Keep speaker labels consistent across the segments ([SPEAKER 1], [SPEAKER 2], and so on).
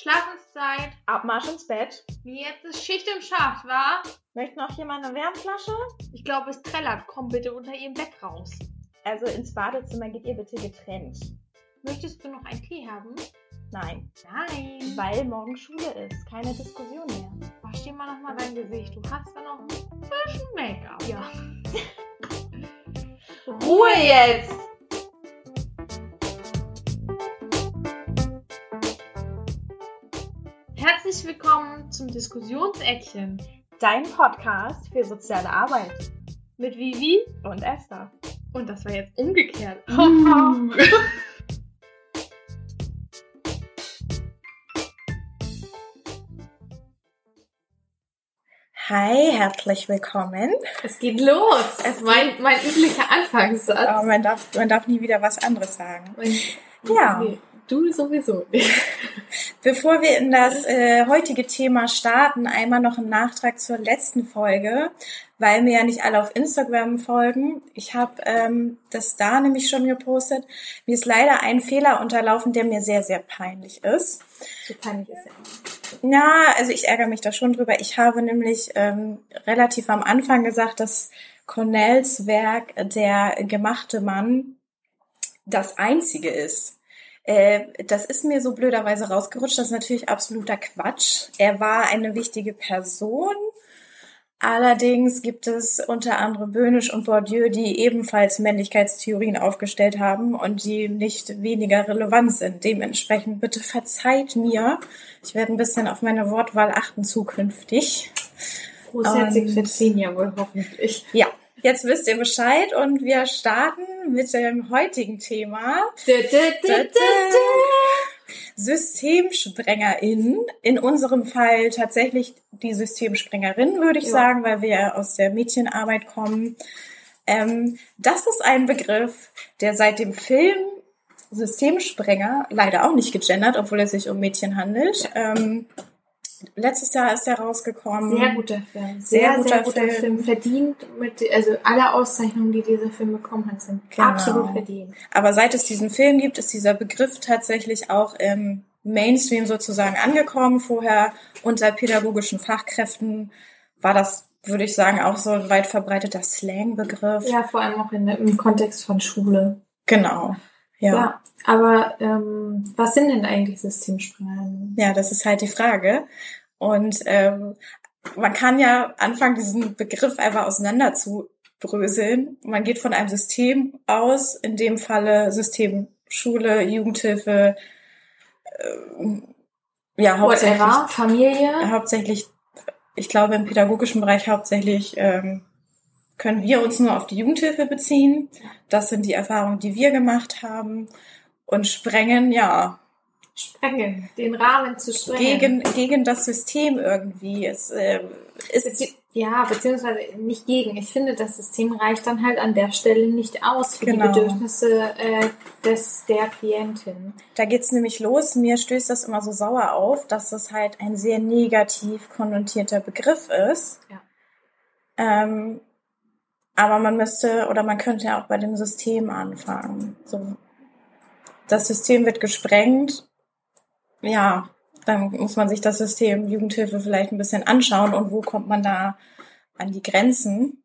[SPEAKER 1] Schlafenszeit.
[SPEAKER 2] Abmarsch ins Bett.
[SPEAKER 1] Wie jetzt ist Schicht im Schacht, wa?
[SPEAKER 2] Möchte noch jemand eine Wärmflasche?
[SPEAKER 1] Ich glaube, es trällert. Komm bitte unter ihrem Bett raus.
[SPEAKER 2] Also ins Badezimmer geht ihr bitte getrennt.
[SPEAKER 1] Möchtest du noch einen Tee haben?
[SPEAKER 2] Nein,
[SPEAKER 1] Nein.
[SPEAKER 2] weil morgen Schule ist. Keine Diskussion mehr.
[SPEAKER 1] Wasch dir mal nochmal dein Gesicht. Du hast da noch ein bisschen Make-up. Ja.
[SPEAKER 2] Ruhe jetzt!
[SPEAKER 1] Zum Diskussionseckchen
[SPEAKER 2] Dein Podcast für soziale Arbeit.
[SPEAKER 1] mit Vivi.
[SPEAKER 2] Und Esther.
[SPEAKER 1] Und das war jetzt umgekehrt.
[SPEAKER 2] Uh. Hi, herzlich willkommen.
[SPEAKER 1] es geht los.
[SPEAKER 2] Es
[SPEAKER 1] mein, mein üblicher Anfangssatz.
[SPEAKER 2] Aber man darf, man darf nie wieder was anderes sagen.
[SPEAKER 1] Und-
[SPEAKER 2] Ja.
[SPEAKER 1] Nee, du sowieso nicht.
[SPEAKER 2] Bevor wir in das äh, heutige Thema starten, einmal noch ein Nachtrag zur letzten Folge, weil mir ja nicht alle auf Instagram folgen. Ich habe ähm, das da nämlich schon gepostet. Mir ist leider ein Fehler unterlaufen, der mir sehr, sehr peinlich ist.
[SPEAKER 1] So peinlich ist ja.
[SPEAKER 2] Ja, also ich ärgere mich da schon drüber. Ich habe nämlich ähm, relativ am Anfang gesagt, dass Cornells Werk Der gemachte Mann das einzige ist. Äh, das ist mir so blöderweise rausgerutscht. Das ist natürlich absoluter Quatsch. Er war eine wichtige Person. Allerdings gibt es unter anderem Böhnisch und Bourdieu, die ebenfalls Männlichkeitstheorien aufgestellt haben und die nicht weniger relevant sind. Dementsprechend bitte verzeiht mir. Ich werde ein bisschen auf meine Wortwahl achten zukünftig.
[SPEAKER 1] Großherzig verziehen ja wohl hoffentlich.
[SPEAKER 2] Ja, jetzt wisst ihr Bescheid und wir starten mit dem heutigen Thema.
[SPEAKER 1] Dö, dö, dö.
[SPEAKER 2] SystemsprengerInnen. In unserem Fall tatsächlich die Systemsprengerin, würde ich
[SPEAKER 1] Ja.
[SPEAKER 2] sagen, weil wir ja aus der Mädchenarbeit kommen. Ähm, das ist ein Begriff, der seit dem Film Systemsprenger, leider auch nicht gegendert, obwohl es sich um Mädchen handelt. Ähm, letztes Jahr ist er rausgekommen.
[SPEAKER 1] Sehr guter Film.
[SPEAKER 2] Sehr
[SPEAKER 1] Sehr,
[SPEAKER 2] guter
[SPEAKER 1] sehr guter
[SPEAKER 2] Film.
[SPEAKER 1] Film. Verdient mit, also alle Auszeichnungen, die dieser Film bekommen hat, sind
[SPEAKER 2] Genau.
[SPEAKER 1] absolut verdient.
[SPEAKER 2] Aber seit es diesen Film gibt, ist dieser Begriff tatsächlich auch im Mainstream sozusagen angekommen. Vorher unter pädagogischen Fachkräften war das, würde ich sagen, auch so ein weit verbreiteter Slang-Begriff.
[SPEAKER 1] Ja, vor allem auch in, im Kontext von Schule.
[SPEAKER 2] Genau. Ja.
[SPEAKER 1] Ja.
[SPEAKER 2] ja.
[SPEAKER 1] aber ähm, was sind denn eigentlich Systemsprenger?
[SPEAKER 2] das ist halt die Frage. Und ähm, man kann ja anfangen, diesen Begriff einfach auseinander zu bröseln. Man geht von einem System aus, in dem Falle System Schule, Jugendhilfe, ähm, ja, hauptsächlich
[SPEAKER 1] Whatever, Familie.
[SPEAKER 2] hauptsächlich, ich glaube im pädagogischen Bereich hauptsächlich ähm, können wir uns nur auf die Jugendhilfe beziehen. Das sind die Erfahrungen, die wir gemacht haben. Und sprengen, ja,
[SPEAKER 1] Sprengen, den Rahmen zu sprengen.
[SPEAKER 2] gegen, gegen das System irgendwie. Es äh, ist,
[SPEAKER 1] Bezieh ja, beziehungsweise nicht gegen. Ich finde, das System reicht dann halt an der Stelle nicht aus für
[SPEAKER 2] Genau.
[SPEAKER 1] die Bedürfnisse äh, des, der Klientin.
[SPEAKER 2] da geht's nämlich los. Mir stößt das immer so sauer auf, dass das halt ein sehr negativ konnotierter Begriff ist.
[SPEAKER 1] Ja.
[SPEAKER 2] Ähm, aber man müsste oder man könnte ja auch bei dem System anfangen. So, das System wird gesprengt. Ja, dann muss man sich das System Jugendhilfe vielleicht ein bisschen anschauen und wo kommt man da an die Grenzen.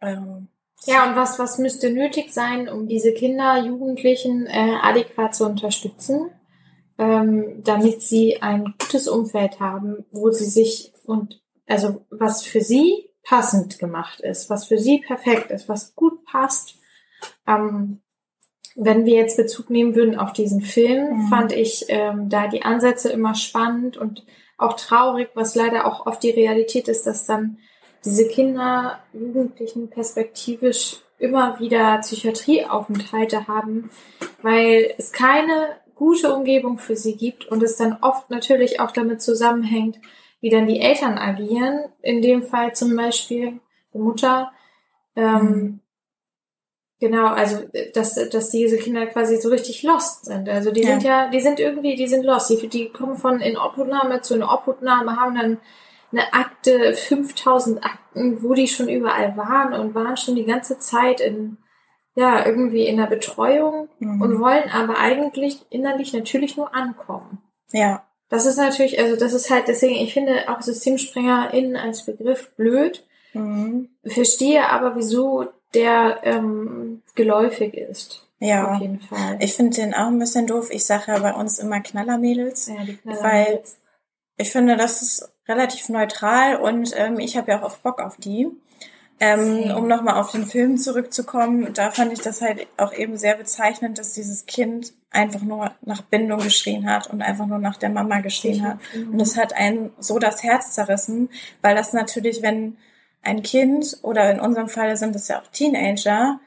[SPEAKER 2] Ähm,
[SPEAKER 1] Ja, und was, was müsste nötig sein, um diese Kinder, Jugendlichen äh, adäquat zu unterstützen, ähm, damit sie ein gutes Umfeld haben, wo sie sich und also was für sie passend gemacht ist, was für sie perfekt ist, was gut passt. Ähm, wenn wir jetzt Bezug nehmen würden auf diesen Film,
[SPEAKER 2] Mhm.
[SPEAKER 1] fand ich ähm, da die Ansätze immer spannend und auch traurig, was leider auch oft die Realität ist, dass dann diese Kinder, Jugendlichen perspektivisch immer wieder Psychiatrieaufenthalte haben, weil es keine gute Umgebung für sie gibt und es dann oft natürlich auch damit zusammenhängt, wie dann die Eltern agieren. In dem Fall zum Beispiel die Mutter. Ähm,
[SPEAKER 2] Mhm.
[SPEAKER 1] Genau, also dass, dass diese Kinder quasi so richtig lost sind. Also die
[SPEAKER 2] Ja.
[SPEAKER 1] sind ja, die sind irgendwie, die sind lost. Die, die kommen von in Obhutnahme zu in Obhutnahme, haben dann eine Akte, 5000 Akten, wo die schon überall waren und waren schon die ganze Zeit in, ja, irgendwie in der Betreuung
[SPEAKER 2] Mhm.
[SPEAKER 1] und wollen aber eigentlich innerlich natürlich nur ankommen.
[SPEAKER 2] Ja.
[SPEAKER 1] Das ist natürlich, also das ist halt, deswegen, ich finde auch SystemsprengerInnen als Begriff blöd,
[SPEAKER 2] Mhm.
[SPEAKER 1] verstehe aber, wieso der ähm, geläufig ist.
[SPEAKER 2] Ja.
[SPEAKER 1] Auf jeden Fall.
[SPEAKER 2] Ich finde den auch ein bisschen doof. Ich sage ja bei uns immer Knallermädels.
[SPEAKER 1] ja, die Knaller-
[SPEAKER 2] weil- Ich finde, das ist relativ neutral und ähm, ich habe ja auch oft Bock auf die. Ähm, um nochmal auf den Film zurückzukommen, da fand ich das halt auch eben sehr bezeichnend, dass dieses Kind einfach nur nach Bindung geschrien hat und einfach nur nach der Mama geschrien hat. Und es hat einen so das Herz zerrissen, weil das natürlich, wenn ein Kind oder in unserem Fall sind es ja auch Teenager,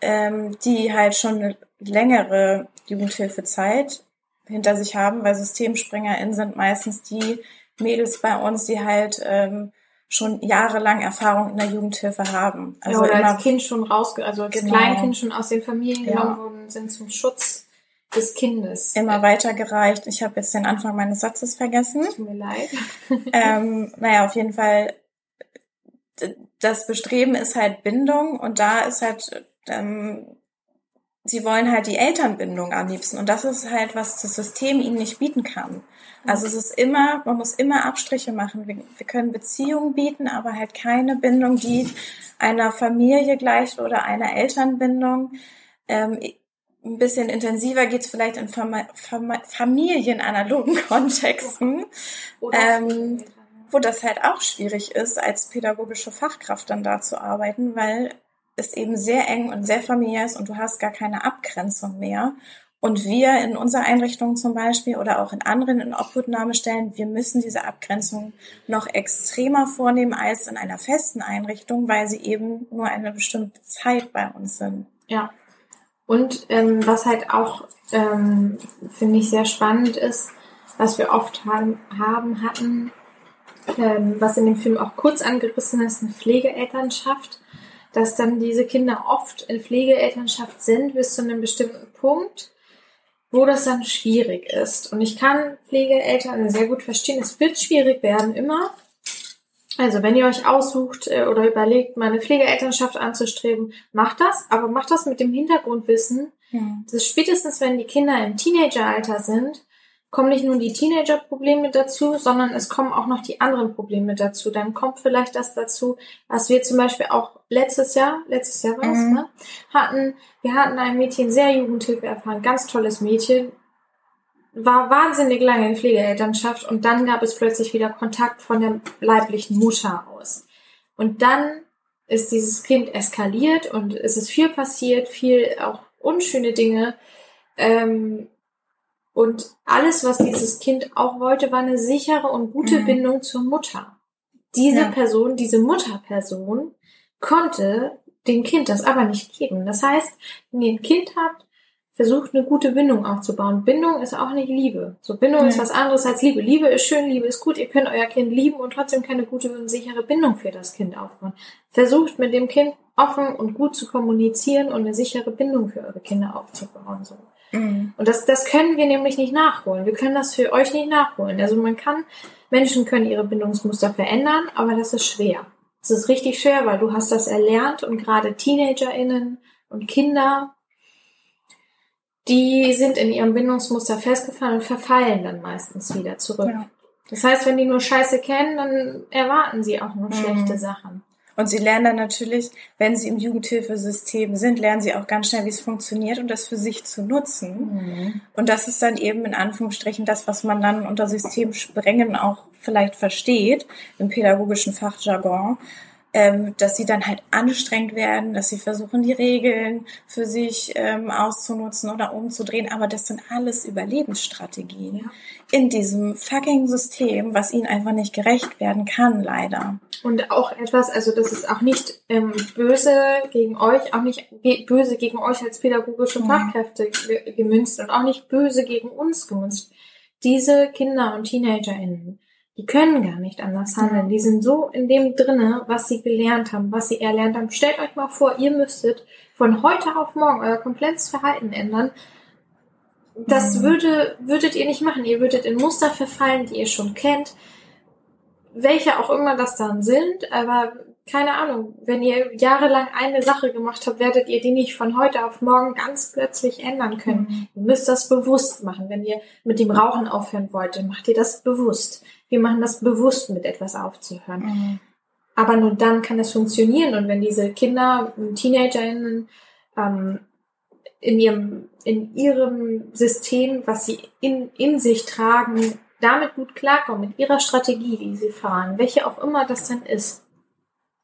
[SPEAKER 2] ähm, die halt schon eine längere Jugendhilfezeit hinter sich haben, weil SystemspringerInnen sind meistens die Mädels bei uns, die halt ähm, schon jahrelang Erfahrung in der Jugendhilfe haben.
[SPEAKER 1] Also ja, oder
[SPEAKER 2] immer
[SPEAKER 1] als Kind schon rausge, also als
[SPEAKER 2] Genau.
[SPEAKER 1] Kleinkind schon aus den Familien
[SPEAKER 2] Ja.
[SPEAKER 1] genommen worden sind zum Schutz des Kindes.
[SPEAKER 2] immer weitergereicht. Ich habe jetzt den Anfang meines Satzes vergessen.
[SPEAKER 1] Tut mir leid.
[SPEAKER 2] ähm, naja, auf jeden Fall, das Bestreben ist halt Bindung und da ist halt, ähm, sie wollen halt die Elternbindung am liebsten und das ist halt, was das System ihnen nicht bieten kann. Also es ist immer, man muss immer Abstriche machen. Wir, wir können Beziehungen bieten, aber halt keine Bindung, die einer Familie gleicht oder einer Elternbindung. Ähm, ein bisschen intensiver geht's vielleicht in Fama Fama familienanalogen Kontexten Ähm, wo das halt auch schwierig ist, als pädagogische Fachkraft dann da zu arbeiten, weil es eben sehr eng und sehr familiär ist und du hast gar keine Abgrenzung mehr. Und wir in unserer Einrichtung zum Beispiel oder auch in anderen in Obhutnahmestellen, wir müssen diese Abgrenzung noch extremer vornehmen als in einer festen Einrichtung, weil sie eben nur eine bestimmte Zeit bei uns sind.
[SPEAKER 1] Ja. Und ähm, was halt auch, ähm, finde ich, sehr spannend ist, was wir oft haben, haben hatten, ähm, was in dem Film auch kurz angerissen ist, eine Pflegeelternschaft, dass dann diese Kinder oft in Pflegeelternschaft sind bis zu einem bestimmten Punkt, wo das dann schwierig ist. Und ich kann Pflegeeltern sehr gut verstehen. Es wird schwierig werden, immer. Also wenn ihr euch aussucht äh, oder überlegt, mal eine Pflegeelternschaft anzustreben, macht das, aber macht das mit dem Hintergrundwissen, dass spätestens wenn die Kinder im Teenageralter sind, kommen nicht nur die Teenager-Probleme dazu, sondern es kommen auch noch die anderen Probleme dazu. Dann kommt vielleicht das dazu, was wir zum Beispiel auch letztes Jahr, letztes Jahr war es,
[SPEAKER 2] Mhm.
[SPEAKER 1] ne, hatten, wir hatten ein Mädchen, sehr Jugendhilfe erfahren, ganz tolles Mädchen, war wahnsinnig lange in Pflegeelternschaft und dann gab es plötzlich wieder Kontakt von der leiblichen Mutter aus. Und dann ist dieses Kind eskaliert und es ist viel passiert, viel auch unschöne Dinge. Ähm, und alles, was dieses Kind auch wollte, war eine sichere und gute
[SPEAKER 2] Mhm.
[SPEAKER 1] Bindung zur Mutter. Diese
[SPEAKER 2] Ja.
[SPEAKER 1] Person, diese Mutterperson konnte dem Kind das aber nicht geben. Das heißt, wenn ihr ein Kind habt, versucht eine gute Bindung aufzubauen. Bindung ist auch nicht Liebe. So Bindung ist
[SPEAKER 2] Ja.
[SPEAKER 1] was anderes als Liebe. Liebe ist schön, Liebe ist gut. Ihr könnt euer Kind lieben und trotzdem keine gute und sichere Bindung für das Kind aufbauen. Versucht mit dem Kind offen und gut zu kommunizieren und eine sichere Bindung für eure Kinder aufzubauen. So.
[SPEAKER 2] Mhm.
[SPEAKER 1] Und das, das können wir nämlich nicht nachholen. Wir können das für euch nicht nachholen. Also man kann, Menschen können ihre Bindungsmuster verändern, aber das ist schwer. Es ist richtig schwer, weil du hast das erlernt und gerade TeenagerInnen und Kinder, die sind in ihrem Bindungsmuster festgefahren und verfallen dann meistens wieder zurück.
[SPEAKER 2] Ja.
[SPEAKER 1] Das heißt, wenn die nur Scheiße kennen, dann erwarten sie auch nur
[SPEAKER 2] Mhm.
[SPEAKER 1] schlechte Sachen.
[SPEAKER 2] Und sie lernen dann natürlich, wenn sie im Jugendhilfesystem sind, lernen sie auch ganz schnell, wie es funktioniert und das für sich zu nutzen. Und das ist dann eben in Anführungsstrichen das, was man dann unter Systemsprengen auch vielleicht versteht, im pädagogischen Fachjargon, ähm, dass sie dann halt anstrengend werden, dass sie versuchen, die Regeln für sich ähm, auszunutzen oder umzudrehen. Aber das sind alles Überlebensstrategien
[SPEAKER 1] Ja.
[SPEAKER 2] in diesem fucking System, was ihnen einfach nicht gerecht werden kann, leider.
[SPEAKER 1] Und auch etwas, also das ist auch nicht ähm, böse gegen euch, auch nicht ge böse gegen euch als pädagogische. Fachkräfte ge gemünzt und auch nicht böse gegen uns gemünzt. Diese Kinder und TeenagerInnen, die können gar nicht anders handeln. Die sind so in dem drinne, was sie gelernt haben, was sie erlernt haben. Stellt euch mal vor, ihr müsstet von heute auf morgen euer komplettes Verhalten ändern. Das
[SPEAKER 2] Mhm.
[SPEAKER 1] würde, würdet ihr nicht machen. Ihr würdet in Muster verfallen, die ihr schon kennt welche auch immer das dann sind, aber keine Ahnung, wenn ihr jahrelang eine Sache gemacht habt, werdet ihr die nicht von heute auf morgen ganz plötzlich ändern können. Mhm. Ihr müsst das bewusst machen. Wenn ihr mit dem Rauchen aufhören wollt, dann macht ihr das bewusst. Wir machen das bewusst, mit etwas aufzuhören. Mhm. Aber nur dann kann es funktionieren. Und wenn diese Kinder, TeenagerInnen, ähm, in ihrem, in ihrem System, was sie in, in sich tragen, damit gut klarkommen, mit ihrer Strategie, die sie fahren, welche auch immer das dann ist,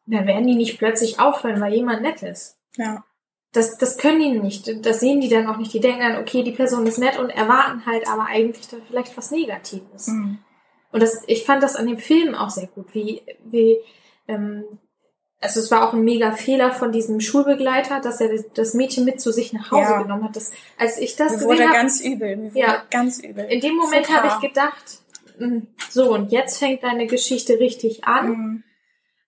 [SPEAKER 1] dann werden die nicht plötzlich aufhören, weil jemand nett ist.
[SPEAKER 2] Ja.
[SPEAKER 1] Das, das können die nicht. Das sehen die dann auch nicht. Die denken dann, okay, die Person ist nett und erwarten halt aber eigentlich dann vielleicht was Negatives. Mhm. Und das, ich fand das an dem Film auch sehr gut, wie, wie, ähm, also es war auch ein mega Fehler von diesem Schulbegleiter, dass er das Mädchen mit zu sich nach Hause ja. genommen hat. Das, als ich das
[SPEAKER 2] Mir wurde hab, ganz übel. Mir wurde ja, ganz übel.
[SPEAKER 1] In dem Moment habe ich gedacht, hm, so und jetzt fängt deine Geschichte richtig an. Mhm.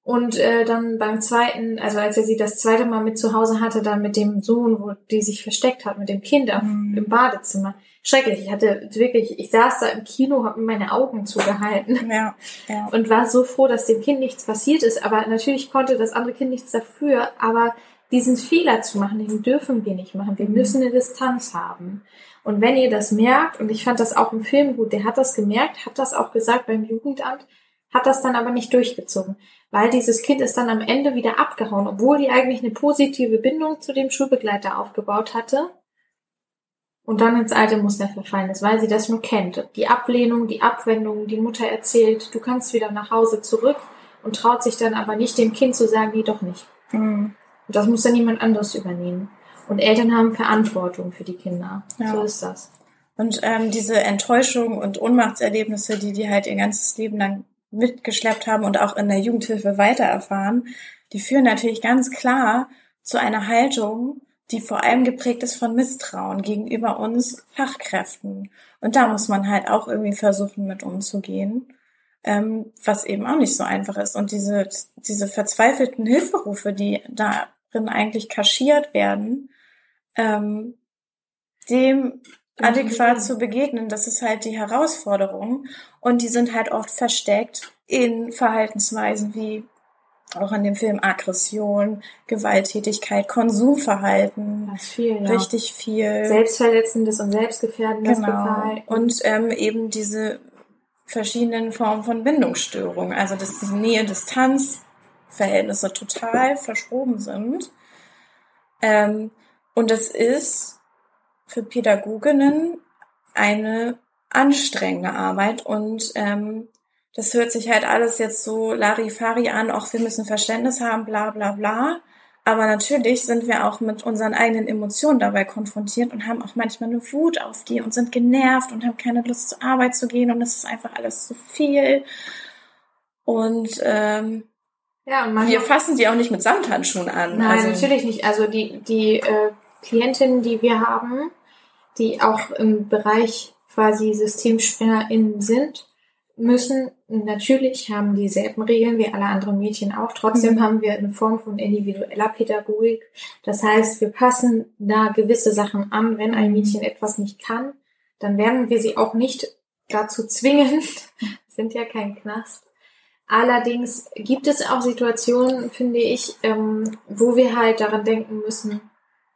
[SPEAKER 1] Und äh, dann beim zweiten, also als er sie das zweite Mal mit zu Hause hatte, dann mit dem Sohn, wo die sich versteckt hat, mit dem Kind auf, mhm. im Badezimmer. Schrecklich. Ich hatte wirklich, ich saß da im Kino, habe mir meine Augen zugehalten
[SPEAKER 2] ja, ja.
[SPEAKER 1] und war so froh, dass dem Kind nichts passiert ist. Aber natürlich konnte das andere Kind nichts dafür. Aber diesen Fehler zu machen, den dürfen wir nicht machen. Wir mhm. müssen eine Distanz haben. Und wenn ihr das merkt, und ich fand das auch im Film gut, der hat das gemerkt, hat das auch gesagt beim Jugendamt, hat das dann aber nicht durchgezogen weil dieses Kind ist dann am Ende wieder abgehauen, obwohl die eigentlich eine positive Bindung zu dem Schulbegleiter aufgebaut hatte und dann ins alte Muster verfallen ist, weil sie das nur kennt. Die Ablehnung, die Abwendung, die Mutter erzählt, du kannst wieder nach Hause zurück und traut sich dann aber nicht dem Kind zu sagen, nee, doch nicht. Mhm. Und das muss dann jemand anderes übernehmen. Und Eltern haben Verantwortung für die Kinder. Ja. So ist das.
[SPEAKER 2] Und ähm, diese Enttäuschung und Ohnmachtserlebnisse, die die halt ihr ganzes Leben lang mitgeschleppt haben und auch in der Jugendhilfe weitererfahren, die führen natürlich ganz klar zu einer Haltung, die vor allem geprägt ist von Misstrauen gegenüber uns Fachkräften. Und da muss man halt auch irgendwie versuchen, mit umzugehen, ähm, was eben auch nicht so einfach ist. Und diese, diese verzweifelten Hilferufe, die darin eigentlich kaschiert werden, ähm, dem adäquat zu begegnen. Das ist halt die Herausforderung. Und die sind halt oft versteckt in Verhaltensweisen wie auch in dem Film Aggression, Gewalttätigkeit, Konsumverhalten.
[SPEAKER 1] Das viel, ja.
[SPEAKER 2] Richtig viel.
[SPEAKER 1] Selbstverletzendes und selbstgefährdendes
[SPEAKER 2] genau. Verhalten. Und ähm, eben diese verschiedenen Formen von Bindungsstörungen. Also dass die Nähe-Distanz-Verhältnisse total verschoben sind. Ähm, und das ist für Pädagoginnen eine anstrengende Arbeit und ähm, das hört sich halt alles jetzt so Larifari an, auch wir müssen Verständnis haben, bla bla bla. Aber natürlich sind wir auch mit unseren eigenen Emotionen dabei konfrontiert und haben auch manchmal eine Wut auf die und sind genervt und haben keine Lust zur Arbeit zu gehen und es ist einfach alles zu viel. Und ähm, ja, und wir fassen die auch nicht mit Samthandschuhen an.
[SPEAKER 1] Nein, also, natürlich nicht. Also die, die äh, Klientinnen, die wir haben, die auch im Bereich quasi SystemspinnerInnen sind, müssen natürlich haben dieselben Regeln wie alle anderen Mädchen auch. Trotzdem mhm. haben wir eine Form von individueller Pädagogik. Das heißt, wir passen da gewisse Sachen an. Wenn ein Mädchen etwas nicht kann, dann werden wir sie auch nicht dazu zwingen. sind ja kein Knast. Allerdings gibt es auch Situationen, finde ich, ähm, wo wir halt daran denken müssen,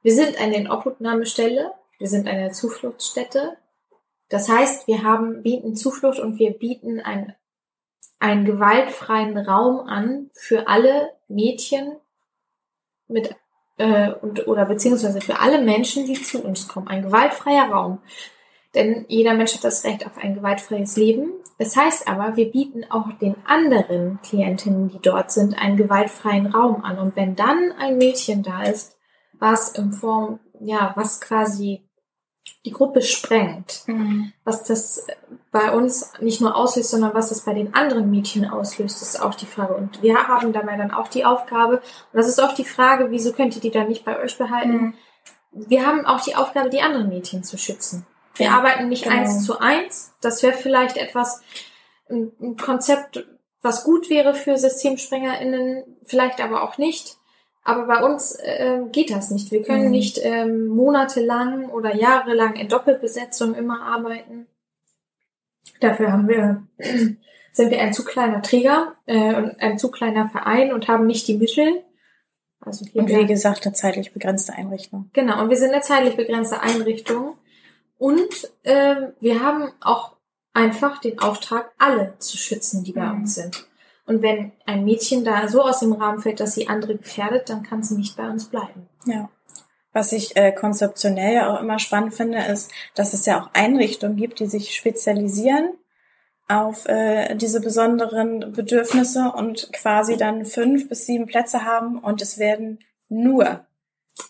[SPEAKER 1] wir sind eine Obhutnahmestelle, wir sind eine Zufluchtsstätte. Das heißt, wir haben, bieten Zuflucht und wir bieten ein, einen gewaltfreien Raum an für alle Mädchen mit äh, und, oder beziehungsweise für alle Menschen, die zu uns kommen. Ein gewaltfreier Raum. Denn jeder Mensch hat das Recht auf ein gewaltfreies Leben. Das heißt aber, wir bieten auch den anderen Klientinnen, die dort sind, einen gewaltfreien Raum an. Und wenn dann ein Mädchen da ist, was in Form, ja, was quasi die Gruppe sprengt, mhm. was das bei uns nicht nur auslöst, sondern was das bei den anderen Mädchen auslöst, ist auch die Frage. Und wir haben dabei dann auch die Aufgabe, und das ist auch die Frage, wieso könnt ihr die dann nicht bei euch behalten? Mhm. Wir haben auch die Aufgabe, die anderen Mädchen zu schützen. Wir ja, arbeiten nicht genau. eins zu eins. Das wäre vielleicht etwas, ein Konzept, was gut wäre für SystemsprengerInnen, vielleicht aber auch nicht. Aber bei uns äh, geht das nicht. Wir können mhm. nicht ähm, monatelang oder jahrelang in Doppelbesetzung immer arbeiten. Dafür haben wir sind wir ein zu kleiner Träger äh, und ein zu kleiner Verein und haben nicht die Mittel.
[SPEAKER 2] Also und wie gesagt, eine zeitlich begrenzte Einrichtung.
[SPEAKER 1] Genau, und wir sind eine zeitlich begrenzte Einrichtung. Und äh, wir haben auch einfach den Auftrag, alle zu schützen, die bei mhm. uns sind. Und wenn ein Mädchen da so aus dem Rahmen fällt, dass sie andere gefährdet, dann kann sie nicht bei uns bleiben.
[SPEAKER 2] Ja. Was ich äh, konzeptionell ja auch immer spannend finde, ist, dass es ja auch Einrichtungen gibt, die sich spezialisieren auf äh, diese besonderen Bedürfnisse und quasi dann fünf bis sieben Plätze haben und es werden nur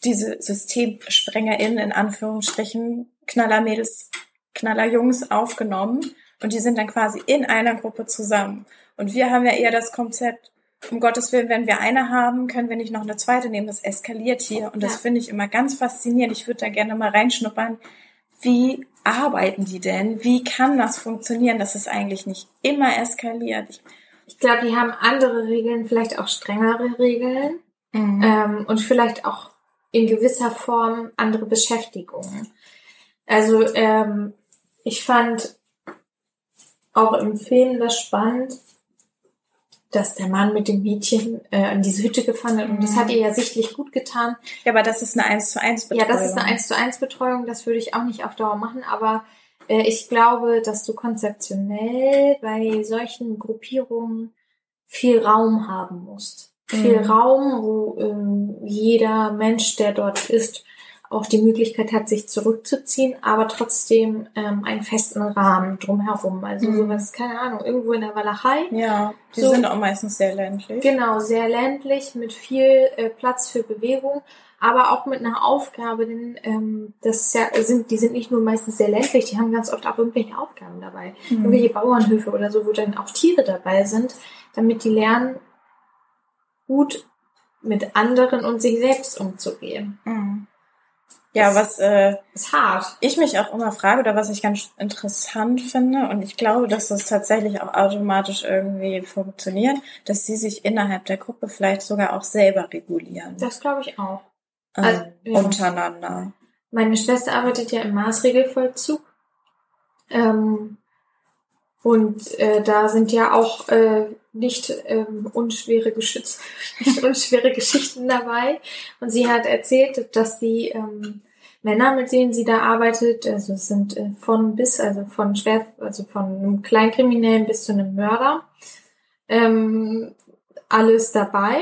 [SPEAKER 2] diese SystemsprengerInnen in Anführungsstrichen, Knallermädels, Knallerjungs aufgenommen und die sind dann quasi in einer Gruppe zusammen. Und wir haben ja eher das Konzept, um Gottes Willen, wenn wir eine haben, können wir nicht noch eine zweite nehmen. Das eskaliert hier. Und das ja. finde ich immer ganz faszinierend. Ich würde da gerne mal reinschnuppern. Wie arbeiten die denn? Wie kann das funktionieren, dass es eigentlich nicht immer eskaliert?
[SPEAKER 1] Ich, ich glaube, die haben andere Regeln, vielleicht auch strengere Regeln mhm. ähm, und vielleicht auch in gewisser Form andere Beschäftigungen. Also ähm, ich fand auch im Film das spannend, dass der Mann mit dem Mädchen äh, in diese Hütte gefahren hat. Und das hat mhm. ihr ja sichtlich gut getan.
[SPEAKER 2] Ja, aber das ist eine 1 zu 1
[SPEAKER 1] Betreuung. Ja, das ist eine 1 zu 1 Betreuung. Das würde ich auch nicht auf Dauer machen. Aber äh, ich glaube, dass du konzeptionell bei solchen Gruppierungen viel Raum haben musst. Viel mhm. Raum, wo äh, jeder Mensch, der dort ist, auch die Möglichkeit hat, sich zurückzuziehen, aber trotzdem ähm, einen festen Rahmen drumherum. Also mhm. sowas, keine Ahnung, irgendwo in der Walachei.
[SPEAKER 2] Ja, die so, sind auch meistens sehr ländlich.
[SPEAKER 1] Genau, sehr ländlich, mit viel äh, Platz für Bewegung, aber auch mit einer Aufgabe, denn ähm, das ja, sind, die sind nicht nur meistens sehr ländlich, die haben ganz oft auch irgendwelche Aufgaben dabei. Mhm. Irgendwelche Bauernhöfe oder so, wo dann auch Tiere dabei sind, damit die lernen, gut mit anderen und sich selbst umzugehen.
[SPEAKER 2] Mhm. Ja, was äh,
[SPEAKER 1] ist hart.
[SPEAKER 2] Ich mich auch immer frage oder was ich ganz interessant finde und ich glaube, dass das tatsächlich auch automatisch irgendwie funktioniert, dass sie sich innerhalb der Gruppe vielleicht sogar auch selber regulieren.
[SPEAKER 1] Das glaube ich auch.
[SPEAKER 2] Ähm, also, ja. Untereinander.
[SPEAKER 1] Meine Schwester arbeitet ja im Maßregelvollzug. Ähm, und äh, da sind ja auch äh, nicht ähm, unschwere, Geschütz nicht unschwere Geschichten dabei. Und sie hat erzählt, dass sie ähm, Männer, mit denen sie da arbeitet, also es sind äh, von bis, also von schwer, also von einem Kleinkriminellen bis zu einem Mörder, ähm, alles dabei.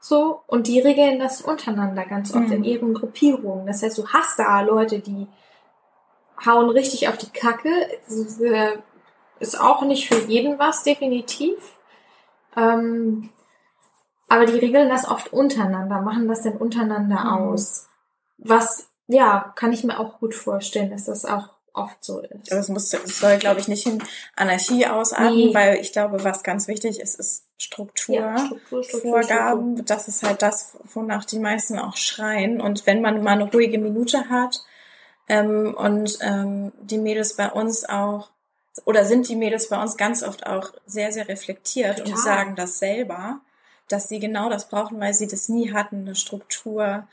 [SPEAKER 1] So, und die regeln das untereinander ganz oft mhm. in ihren Gruppierungen. Das heißt, du hast da Leute, die hauen richtig auf die Kacke. Ist auch nicht für jeden was, definitiv. Ähm, aber die regeln das oft untereinander, machen das dann untereinander mhm. aus. Was, ja, kann ich mir auch gut vorstellen, dass das auch oft so ist.
[SPEAKER 2] Das, muss, das soll, glaube ich, nicht in Anarchie ausarten, nee. weil ich glaube, was ganz wichtig ist, ist Struktur, ja, Struktur, Struktur Vorgaben. Struktur. Das ist halt das, wonach die meisten auch schreien. Und wenn man mal eine ruhige Minute hat ähm, und ähm, die Mädels bei uns auch oder sind die Mädels bei uns ganz oft auch sehr, sehr reflektiert Total. und sagen das selber, dass sie genau das brauchen, weil sie das nie hatten, eine Struktur,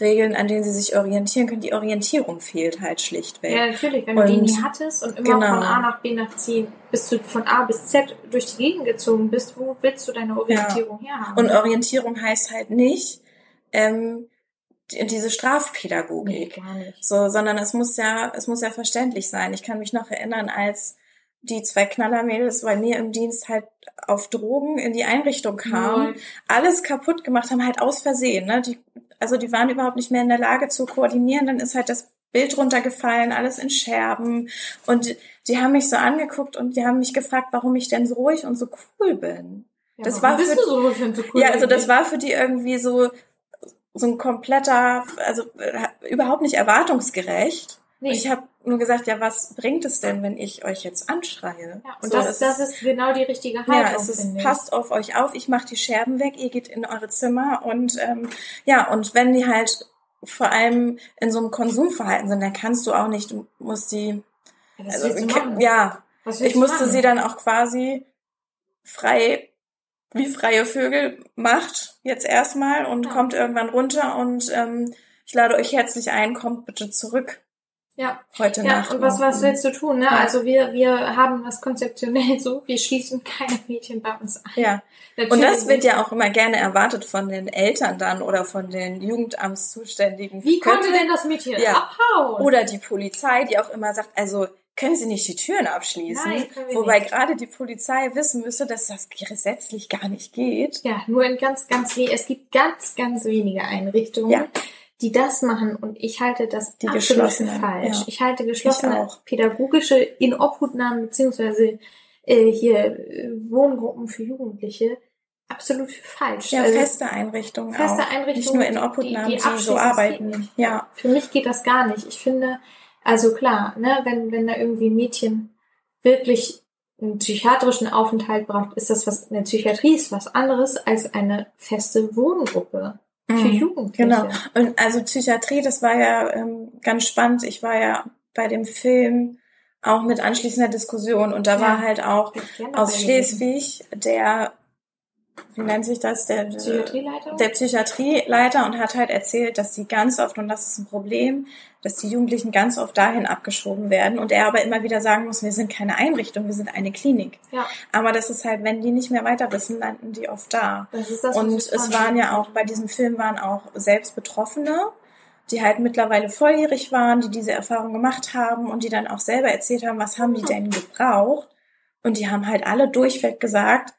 [SPEAKER 2] Regeln, an denen sie sich orientieren können. Die Orientierung fehlt halt schlichtweg.
[SPEAKER 1] Ja, natürlich. Wenn und, du die nie hattest und immer genau. von A nach B nach C, bis du von A bis Z durch die Gegend gezogen bist, wo willst du deine Orientierung ja. herhaben?
[SPEAKER 2] Und Orientierung heißt halt nicht, ähm, diese Strafpädagogik. Nee, so, sondern es muss ja, es muss ja verständlich sein. Ich kann mich noch erinnern, als die zwei Knallermädels bei mir im Dienst halt auf Drogen in die Einrichtung kamen, ja. alles kaputt gemacht haben, halt aus Versehen. Ne? Die, also die waren überhaupt nicht mehr in der Lage zu koordinieren. Dann ist halt das Bild runtergefallen, alles in Scherben. Und die haben mich so angeguckt und die haben mich gefragt, warum ich denn so ruhig und so cool bin.
[SPEAKER 1] Ja, das war für, so ruhig und so
[SPEAKER 2] cool? Ja, also das war für die irgendwie so so ein kompletter, also äh, überhaupt nicht erwartungsgerecht. Nee. Ich habe nur gesagt, ja, was bringt es denn, wenn ich euch jetzt anschreie?
[SPEAKER 1] Ja, und so, das, das ist genau die richtige Haltung.
[SPEAKER 2] Ja, es ist, passt auf euch auf, ich mache die Scherben weg, ihr geht in eure Zimmer und ähm, ja, und wenn die halt vor allem in so einem Konsumverhalten sind, dann kannst du auch nicht, du musst die,
[SPEAKER 1] ja, also,
[SPEAKER 2] ja ich musste machen? sie dann auch quasi frei wie freie Vögel macht jetzt erstmal und ja. kommt irgendwann runter und ähm, ich lade euch herzlich ein, kommt bitte zurück.
[SPEAKER 1] Ja.
[SPEAKER 2] Heute
[SPEAKER 1] Ja,
[SPEAKER 2] Nacht.
[SPEAKER 1] und was, was willst du tun? Ne?
[SPEAKER 2] Ja.
[SPEAKER 1] Also wir, wir haben das konzeptionell so, wir schließen keine Mädchen bei uns ein.
[SPEAKER 2] Ja. Und
[SPEAKER 1] Natürlich
[SPEAKER 2] das wird ja auch immer gerne erwartet von den Eltern dann oder von den Jugendamtszuständigen.
[SPEAKER 1] Wie konnte
[SPEAKER 2] Könnte-
[SPEAKER 1] denn das Mädchen
[SPEAKER 2] Ja.
[SPEAKER 1] abhauen?
[SPEAKER 2] Oder die Polizei, die auch immer sagt, also können Sie nicht die Türen abschließen?
[SPEAKER 1] Nein,
[SPEAKER 2] Wobei
[SPEAKER 1] nicht.
[SPEAKER 2] gerade die Polizei wissen müsste, dass das gesetzlich gar nicht geht.
[SPEAKER 1] Ja, nur in ganz, ganz Es gibt ganz, ganz wenige Einrichtungen,
[SPEAKER 2] Ja.
[SPEAKER 1] die das machen und ich halte das
[SPEAKER 2] Die geschlossenen,
[SPEAKER 1] falsch.
[SPEAKER 2] ja.
[SPEAKER 1] Ich halte geschlossene
[SPEAKER 2] Ich auch.
[SPEAKER 1] pädagogische Inobhutnahmen beziehungsweise äh, hier äh, Wohngruppen für Jugendliche absolut falsch.
[SPEAKER 2] Ja,
[SPEAKER 1] Also,
[SPEAKER 2] feste Einrichtungen
[SPEAKER 1] feste
[SPEAKER 2] auch.
[SPEAKER 1] Einrichtungen,
[SPEAKER 2] Nicht nur in
[SPEAKER 1] die-
[SPEAKER 2] Obhutnahmen,
[SPEAKER 1] die
[SPEAKER 2] die, so
[SPEAKER 1] das geht
[SPEAKER 2] arbeiten. Ja.
[SPEAKER 1] Für mich geht das gar nicht. Ich finde, also klar, ne, wenn, wenn da irgendwie ein Mädchen wirklich einen psychiatrischen Aufenthalt braucht, ist das was, eine Psychiatrie ist was anderes als eine feste Wohngruppe für
[SPEAKER 2] Mhm.
[SPEAKER 1] Jugendliche.
[SPEAKER 2] Genau. Und also Psychiatrie, das war ja ähm, ganz spannend. Ich war ja bei dem Film auch mit anschließender Diskussion und da
[SPEAKER 1] Ja.
[SPEAKER 2] war halt auch aus. Schleswig der, wie nennt sich das, der,
[SPEAKER 1] Psychiatrieleiter?
[SPEAKER 2] der Psychiatrieleiter und hat halt erzählt, dass die ganz oft, und das ist ein Problem, dass die Jugendlichen ganz oft dahin abgeschoben werden und er aber immer wieder sagen muss, wir sind keine Einrichtung, wir sind eine Klinik.
[SPEAKER 1] ja,
[SPEAKER 2] Aber das ist halt, wenn die nicht mehr weiter wissen, landen die oft da.
[SPEAKER 1] das ist das,
[SPEAKER 2] Und es waren ja auch, bei diesem Film waren auch selbst Betroffene, die halt mittlerweile volljährig waren, die diese Erfahrung gemacht haben und die dann auch selber erzählt haben, was haben die denn gebraucht. Und die haben halt alle durchweg gesagt,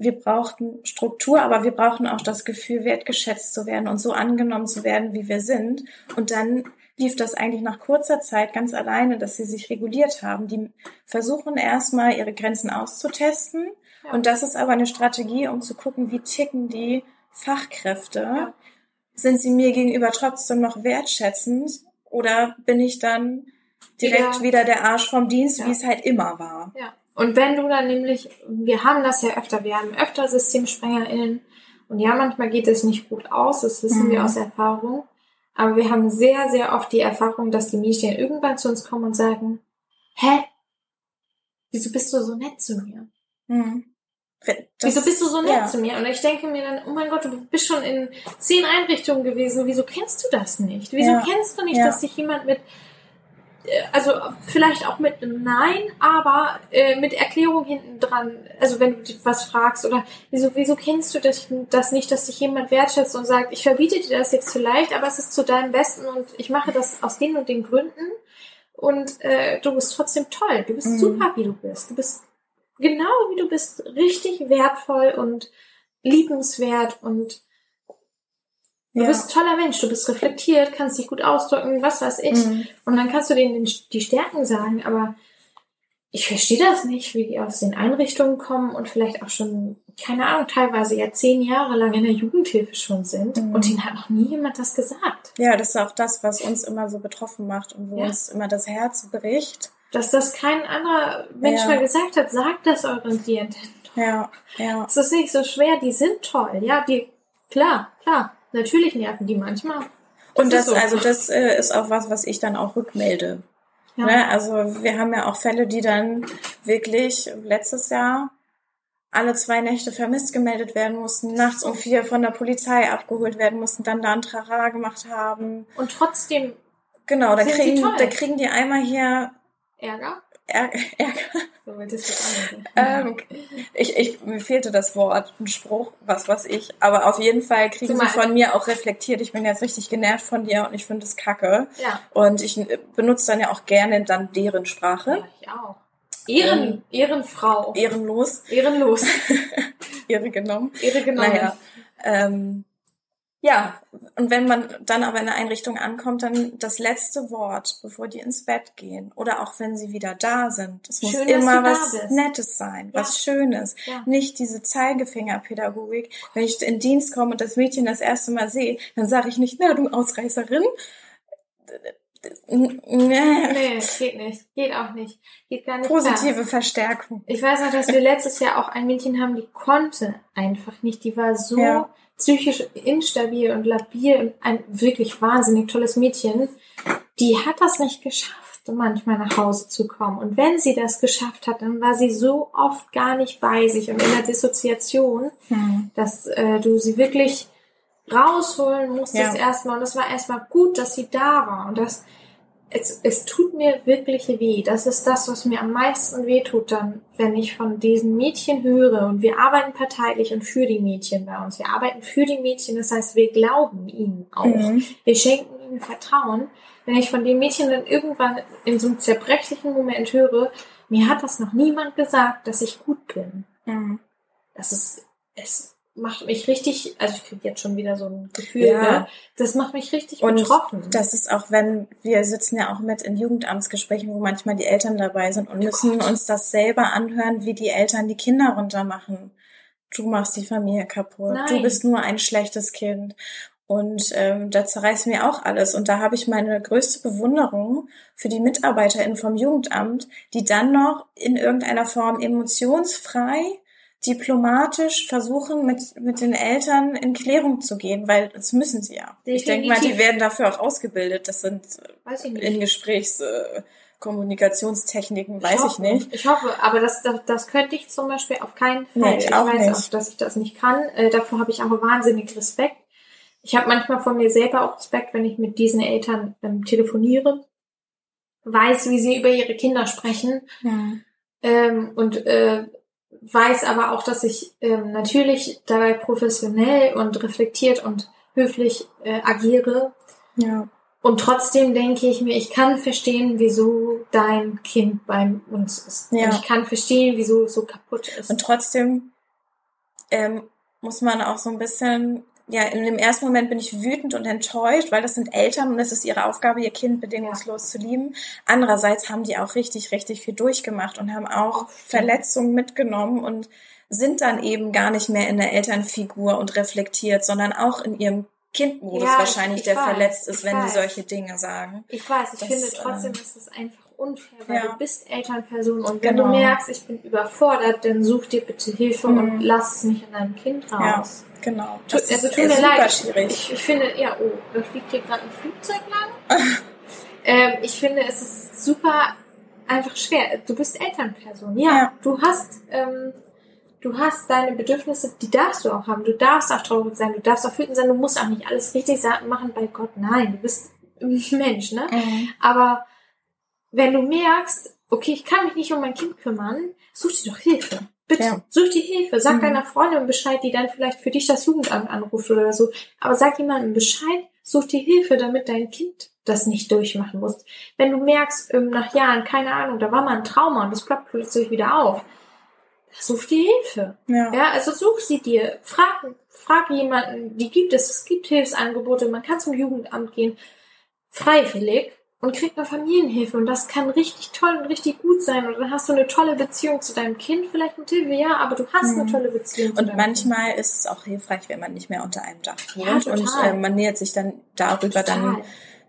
[SPEAKER 2] wir brauchten Struktur, aber wir brauchen auch das Gefühl, wertgeschätzt zu werden und so angenommen zu werden, wie wir sind. Und dann lief das eigentlich nach kurzer Zeit ganz alleine, dass sie sich reguliert haben. Die versuchen erstmal ihre Grenzen auszutesten.
[SPEAKER 1] Ja.
[SPEAKER 2] Und das ist aber eine Strategie, um zu gucken, wie ticken die Fachkräfte.
[SPEAKER 1] Ja.
[SPEAKER 2] Sind sie mir gegenüber trotzdem noch wertschätzend oder bin ich dann direkt
[SPEAKER 1] Wieder-
[SPEAKER 2] wieder, der Arsch vom Dienst,
[SPEAKER 1] Ja.
[SPEAKER 2] wie es halt immer war?
[SPEAKER 1] Ja. Und wenn du dann nämlich, wir haben das ja öfter, wir haben öfter SystemsprengerInnen und ja, manchmal geht es nicht gut aus, das wissen
[SPEAKER 2] Mhm.
[SPEAKER 1] wir aus Erfahrung. Aber wir haben sehr, sehr oft die Erfahrung, dass die Mädchen irgendwann zu uns kommen und sagen, hä? Wieso bist du so nett zu mir?
[SPEAKER 2] Hm. Das-
[SPEAKER 1] Wieso bist du so nett
[SPEAKER 2] ja.
[SPEAKER 1] zu mir? Und ich denke mir dann, oh mein Gott, du bist schon in zehn Einrichtungen gewesen. Wieso kennst du das nicht? Wieso
[SPEAKER 2] Ja.
[SPEAKER 1] kennst du nicht,
[SPEAKER 2] Ja.
[SPEAKER 1] dass dich jemand mit, also vielleicht auch mit einem Nein, aber äh, mit Erklärung hinten dran, also wenn du dich was fragst oder wieso, wieso kennst du das, das nicht, dass dich jemand wertschätzt und sagt, ich verbiete dir das jetzt vielleicht, aber es ist zu deinem Besten und ich mache das aus den und den Gründen und äh, du bist trotzdem toll. Du bist
[SPEAKER 2] Mhm.
[SPEAKER 1] super, wie du bist. Du bist genau wie du bist, richtig wertvoll und liebenswert und du
[SPEAKER 2] Ja.
[SPEAKER 1] bist ein toller Mensch, du bist reflektiert, kannst dich gut ausdrücken, was weiß ich.
[SPEAKER 2] Mhm.
[SPEAKER 1] Und dann kannst du denen den- die Stärken sagen, aber ich verstehe das nicht, wie die aus den Einrichtungen kommen und vielleicht auch schon, keine Ahnung, teilweise ja zehn Jahre lang in der Jugendhilfe schon sind
[SPEAKER 2] Mhm.
[SPEAKER 1] und denen hat noch nie jemand das gesagt.
[SPEAKER 2] Ja, das ist auch das, was uns immer so betroffen macht und wo
[SPEAKER 1] Ja.
[SPEAKER 2] uns immer das Herz bricht.
[SPEAKER 1] Dass das kein anderer Mensch
[SPEAKER 2] Ja.
[SPEAKER 1] mal gesagt hat, sagt das euren Klienten.
[SPEAKER 2] Ja, ja.
[SPEAKER 1] Es ist nicht so schwer, die sind toll, ja, die, klar, klar, natürlich nerven die manchmal.
[SPEAKER 2] Und
[SPEAKER 1] ist
[SPEAKER 2] das,
[SPEAKER 1] so.
[SPEAKER 2] also das äh, ist auch was, was ich dann auch rückmelde.
[SPEAKER 1] Ja.
[SPEAKER 2] Ne? Also wir haben ja auch Fälle, die dann wirklich letztes Jahr alle zwei Nächte vermisst gemeldet werden mussten, nachts um vier von der Polizei abgeholt werden mussten, dann da ein Trara gemacht haben.
[SPEAKER 1] Und trotzdem
[SPEAKER 2] Genau, da kriegen, da kriegen die einmal hier
[SPEAKER 1] Ärger.
[SPEAKER 2] Ärger.
[SPEAKER 1] So
[SPEAKER 2] Ähm, ich, ich, mir fehlte das Wort, ein Spruch, was weiß ich. Aber auf jeden Fall kriegen sie
[SPEAKER 1] Zumal-
[SPEAKER 2] von mir auch reflektiert. Ich bin jetzt richtig genervt von dir und ich finde es kacke.
[SPEAKER 1] Ja.
[SPEAKER 2] Und ich äh, benutze dann ja auch gerne dann deren Sprache.
[SPEAKER 1] ja, ich auch. Ehren, Ehrenfrau.
[SPEAKER 2] Ehrenlos,
[SPEAKER 1] Ehrenlos.
[SPEAKER 2] Ehre genommen.
[SPEAKER 1] Ehre genommen.
[SPEAKER 2] Naja. Ähm, ja, und wenn man dann aber in der Einrichtung ankommt, dann das letzte Wort, bevor die ins Bett gehen oder auch wenn sie wieder da sind. Es muss
[SPEAKER 1] Schön,
[SPEAKER 2] immer was
[SPEAKER 1] bist.
[SPEAKER 2] Nettes sein,
[SPEAKER 1] Ja.
[SPEAKER 2] was Schönes.
[SPEAKER 1] Ja.
[SPEAKER 2] Nicht diese Zeigefingerpädagogik. Wenn ich in Dienst komme und das Mädchen das erste Mal sehe, dann sage ich nicht, na du Ausreißerin. Nee.
[SPEAKER 1] Nee, geht nicht. Geht auch nicht. Geht gar nicht. klar.
[SPEAKER 2] Positive Verstärkung.
[SPEAKER 1] Ich weiß noch, dass wir letztes Jahr auch ein Mädchen haben, die konnte einfach nicht. Die war so
[SPEAKER 2] Ja.
[SPEAKER 1] Psychisch instabil und labil und ein wirklich wahnsinnig tolles Mädchen. Die hat das nicht geschafft, manchmal nach Hause zu kommen. Und wenn sie das geschafft hat, dann war sie so oft gar nicht bei sich und in der Dissoziation,
[SPEAKER 2] Hm.
[SPEAKER 1] dass äh, du sie wirklich rausholen musstest
[SPEAKER 2] Ja.
[SPEAKER 1] erstmal. Und es war erstmal gut, dass sie da war. Und das es, es tut mir wirklich weh. Das ist das, was mir am meisten weh tut dann, wenn ich von diesen Mädchen höre. Und wir arbeiten parteilich und für die Mädchen bei uns. Wir arbeiten für die Mädchen, das heißt, wir glauben ihnen auch. Mhm. Wir schenken ihnen Vertrauen. Wenn ich von den Mädchen dann irgendwann in so einem zerbrechlichen Moment höre, mir hat das noch niemand gesagt, dass ich gut bin. Mhm. Das ist, es macht mich richtig, also ich kriege jetzt schon wieder so ein Gefühl, ja. ne? das macht mich richtig und betroffen.
[SPEAKER 2] Das ist auch, wenn wir sitzen ja auch mit in Jugendamtsgesprächen, wo manchmal die Eltern dabei sind und oh müssen Gott. uns das selber anhören, wie die Eltern die Kinder runtermachen. Du machst die Familie kaputt. Nein. Du bist nur ein schlechtes Kind. Und ähm, da zerreißt mir auch alles. Und da habe ich meine größte Bewunderung für die MitarbeiterInnen vom Jugendamt, die dann noch in irgendeiner Form emotionsfrei diplomatisch versuchen, mit, mit den Eltern in Klärung zu gehen, weil das müssen sie ja. Definitiv. Ich denke mal, die werden dafür auch ausgebildet. Das sind in Gesprächs... Äh, Kommunikationstechniken, weiß ich,
[SPEAKER 1] ich,
[SPEAKER 2] nicht.
[SPEAKER 1] Ich hoffe, aber das, das, das könnte ich zum Beispiel auf keinen Fall. Nee, ich, ich weiß nicht. auch, dass ich das nicht kann. Äh, davor habe ich auch wahnsinnig Respekt. Ich habe manchmal von mir selber auch Respekt, wenn ich mit diesen Eltern ähm, telefoniere, weiß, wie sie über ihre Kinder sprechen ja. ähm, und äh, weiß aber auch, dass ich ähm, natürlich dabei professionell und reflektiert und höflich äh, agiere. Ja. Und trotzdem denke ich mir, ich kann verstehen, wieso dein Kind bei uns ist. Ja. Und ich kann verstehen, wieso es so kaputt ist.
[SPEAKER 2] Und trotzdem ähm, muss man auch so ein bisschen ja, in dem ersten Moment bin ich wütend und enttäuscht, weil das sind Eltern und es ist ihre Aufgabe, ihr Kind bedingungslos zu lieben. Andererseits haben die auch richtig, richtig viel durchgemacht und haben auch Verletzungen mitgenommen und sind dann eben gar nicht mehr in der Elternfigur und reflektiert, sondern auch in ihrem Kindmodus ja, wahrscheinlich, ich, ich der weiß, verletzt ist, wenn weiß. die solche Dinge sagen.
[SPEAKER 1] Ich weiß, ich das, finde trotzdem, ähm, ist es einfach unfair, weil ja. du bist Elternperson und wenn genau. du merkst, ich bin überfordert, dann such dir bitte Hilfe mhm. und lass es nicht an deinem Kind raus.
[SPEAKER 2] Ja, genau.
[SPEAKER 1] Das tu, also tut mir leid. Schwierig. Ich, ich finde, ja, oh, da fliegt hier gerade ein Flugzeug lang. ähm, ich finde, es ist super einfach schwer. Du bist Elternperson, ja. ja. Du hast ähm, du hast deine Bedürfnisse, die darfst du auch haben. Du darfst auch traurig sein, du darfst auch wütend sein, du musst auch nicht alles richtig machen bei Gott. Nein, du bist ein Mensch, ne? Mhm. Aber wenn du merkst, okay, ich kann mich nicht um mein Kind kümmern, such dir doch Hilfe. Bitte, ja. such dir Hilfe. Sag mhm. deiner Freundin Bescheid, die dann vielleicht für dich das Jugendamt anruft oder so. Aber sag jemandem Bescheid, such dir Hilfe, damit dein Kind das nicht durchmachen muss. Wenn du merkst, ähm, nach Jahren, keine Ahnung, da war mal ein Trauma und das ploppt plötzlich wieder auf, such dir Hilfe. Ja. ja, also such sie dir. Frag, frag jemanden, die gibt es. Es gibt Hilfsangebote. Man kann zum Jugendamt gehen. Freiwillig und kriegt eine Familienhilfe und das kann richtig toll und richtig gut sein und dann hast du eine tolle Beziehung zu deinem Kind vielleicht mit Hilfe, ja, aber du hast mhm. eine tolle Beziehung.
[SPEAKER 2] Und manchmal kind. ist es auch hilfreich, wenn man nicht mehr unter einem Dach wohnt ja, und äh, man nähert sich dann darüber total. dann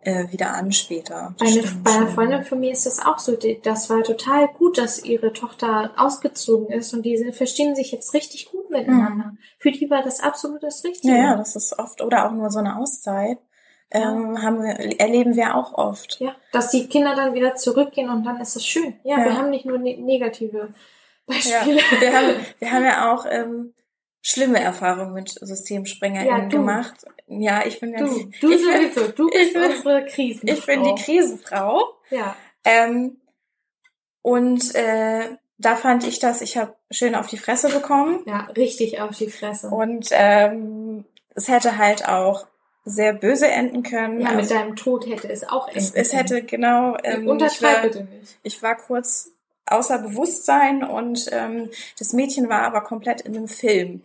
[SPEAKER 2] äh, wieder an später.
[SPEAKER 1] Bei, eine, bei einer Freundin von mir ist das auch so. Das war total gut, dass ihre Tochter ausgezogen ist und die verstehen sich jetzt richtig gut miteinander. Mhm. Für die war das absolut das Richtige.
[SPEAKER 2] Ja, ja, das ist oft oder auch nur so eine Auszeit ähm, haben wir, erleben wir auch oft.
[SPEAKER 1] Ja, dass die Kinder dann wieder zurückgehen und dann ist es schön. Ja, ja. wir haben nicht nur ne negative Beispiele.
[SPEAKER 2] Ja, wir, haben, wir haben ja auch ähm, schlimme Erfahrungen mit SystemsprengerInnen ja, gemacht. Ja, ich bin ja
[SPEAKER 1] du, du ich sowieso, bin, du bist bin, unsere Krisenfrau.
[SPEAKER 2] Ich bin die Krisenfrau.
[SPEAKER 1] Ja.
[SPEAKER 2] Ähm, und äh, da fand ich das, ich habe schön auf die Fresse bekommen.
[SPEAKER 1] Ja, richtig auf die Fresse.
[SPEAKER 2] Und ähm, es hätte halt auch sehr böse enden können.
[SPEAKER 1] Ja, also, mit deinem Tod hätte es auch enden
[SPEAKER 2] Es, es hätte genau.
[SPEAKER 1] Ähm, Untertreib bitte nicht.
[SPEAKER 2] Ich war kurz außer Bewusstsein und ähm, das Mädchen war aber komplett in einem Film.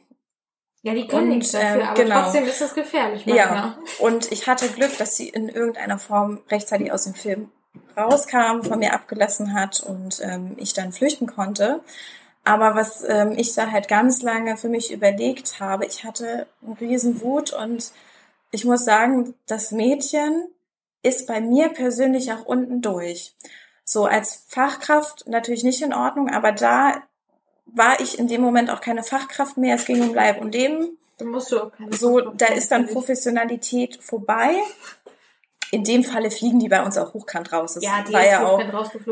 [SPEAKER 1] Ja, die können und, nichts dafür, ähm, aber genau. trotzdem ist das gefährlich.
[SPEAKER 2] Manchmal. Ja, und ich hatte Glück, dass sie in irgendeiner Form rechtzeitig aus dem Film rauskam, von mir abgelassen hat und ähm, ich dann flüchten konnte. Aber was ähm, ich da halt ganz lange für mich überlegt habe, ich hatte einen riesen Wut und ich muss sagen, das Mädchen ist bei mir persönlich auch unten durch. So als Fachkraft natürlich nicht in Ordnung, aber da war ich in dem Moment auch keine Fachkraft mehr. Es ging um Leib und Leben. So, da ist dann Professionalität vorbei. In dem Falle fliegen die bei uns auch hochkant raus. Das
[SPEAKER 1] ja, die
[SPEAKER 2] war ja auch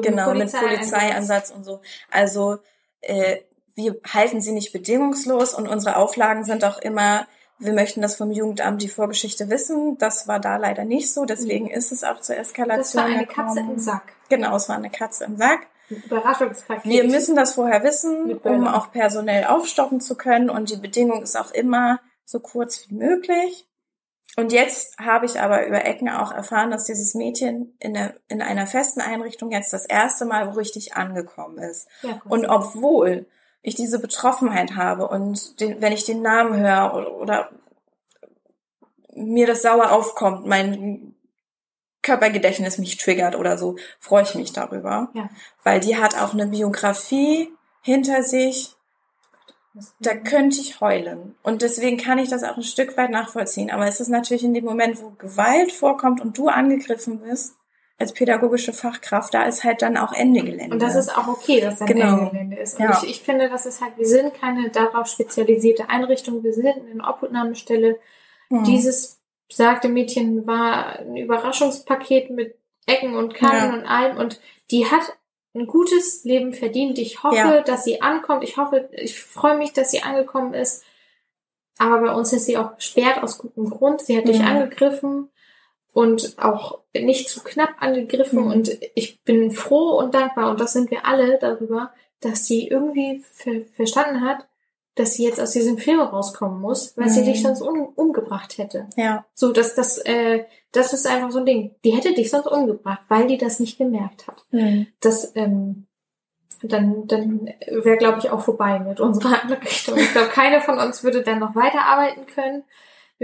[SPEAKER 1] genau
[SPEAKER 2] mit Polizeieinsatz und so. Also äh, wir halten sie nicht bedingungslos und unsere Auflagen sind auch immer wir möchten das vom Jugendamt die Vorgeschichte wissen. Das war da leider nicht so, deswegen ist es auch zur Eskalation
[SPEAKER 1] Das war eine
[SPEAKER 2] gekommen.
[SPEAKER 1] Katze im Sack.
[SPEAKER 2] Genau, es war eine Katze im Sack.
[SPEAKER 1] Überraschungspaket.
[SPEAKER 2] Wir müssen das vorher wissen, um auch personell aufstocken zu können. Und die Bedingung ist auch immer so kurz wie möglich. Und jetzt habe ich aber über Ecken auch erfahren, dass dieses Mädchen in, der, in einer festen Einrichtung jetzt das erste Mal richtig angekommen ist.
[SPEAKER 1] ja,
[SPEAKER 2] Und obwohl ich diese Betroffenheit habe und den, wenn ich den Namen höre oder, oder mir das sauer aufkommt, mein Körpergedächtnis mich triggert oder so, freue ich mich darüber.
[SPEAKER 1] Ja.
[SPEAKER 2] Weil die hat auch eine Biografie hinter sich, da könnte ich heulen. Und deswegen kann ich das auch ein Stück weit nachvollziehen. Aber es ist natürlich in dem Moment, wo Gewalt vorkommt und du angegriffen bist, als pädagogische Fachkraft, da ist halt dann auch Ende Gelände.
[SPEAKER 1] Und das ist auch okay, dass dann
[SPEAKER 2] Genau.
[SPEAKER 1] ein Gelände ist. Und
[SPEAKER 2] Ja.
[SPEAKER 1] ich, ich finde, das ist halt, wir sind keine darauf spezialisierte Einrichtung, wir sind eine Obhutnahmestelle.
[SPEAKER 2] Hm.
[SPEAKER 1] Dieses besagte Mädchen war ein Überraschungspaket mit Ecken und Kanten
[SPEAKER 2] Ja.
[SPEAKER 1] und allem und die hat ein gutes Leben verdient. Ich hoffe,
[SPEAKER 2] Ja.
[SPEAKER 1] dass sie ankommt. Ich hoffe, ich freue mich, dass sie angekommen ist. Aber bei uns ist sie auch gesperrt aus gutem Grund. Sie hat dich
[SPEAKER 2] Mhm.
[SPEAKER 1] angegriffen und auch nicht zu knapp angegriffen.
[SPEAKER 2] Mhm.
[SPEAKER 1] Und ich bin froh und dankbar, und das sind wir alle darüber, dass sie irgendwie ver verstanden hat, dass sie jetzt aus diesem Film rauskommen muss, weil sie
[SPEAKER 2] Mhm.
[SPEAKER 1] dich sonst um umgebracht hätte.
[SPEAKER 2] ja,
[SPEAKER 1] So, dass das, äh, das ist einfach so ein Ding. Die hätte dich sonst umgebracht, weil die das nicht gemerkt hat. Das, ähm, dann, dann wäre, glaube ich, auch vorbei mit unserer Einrichtung. Ich glaube, keine von uns würde dann noch weiterarbeiten können.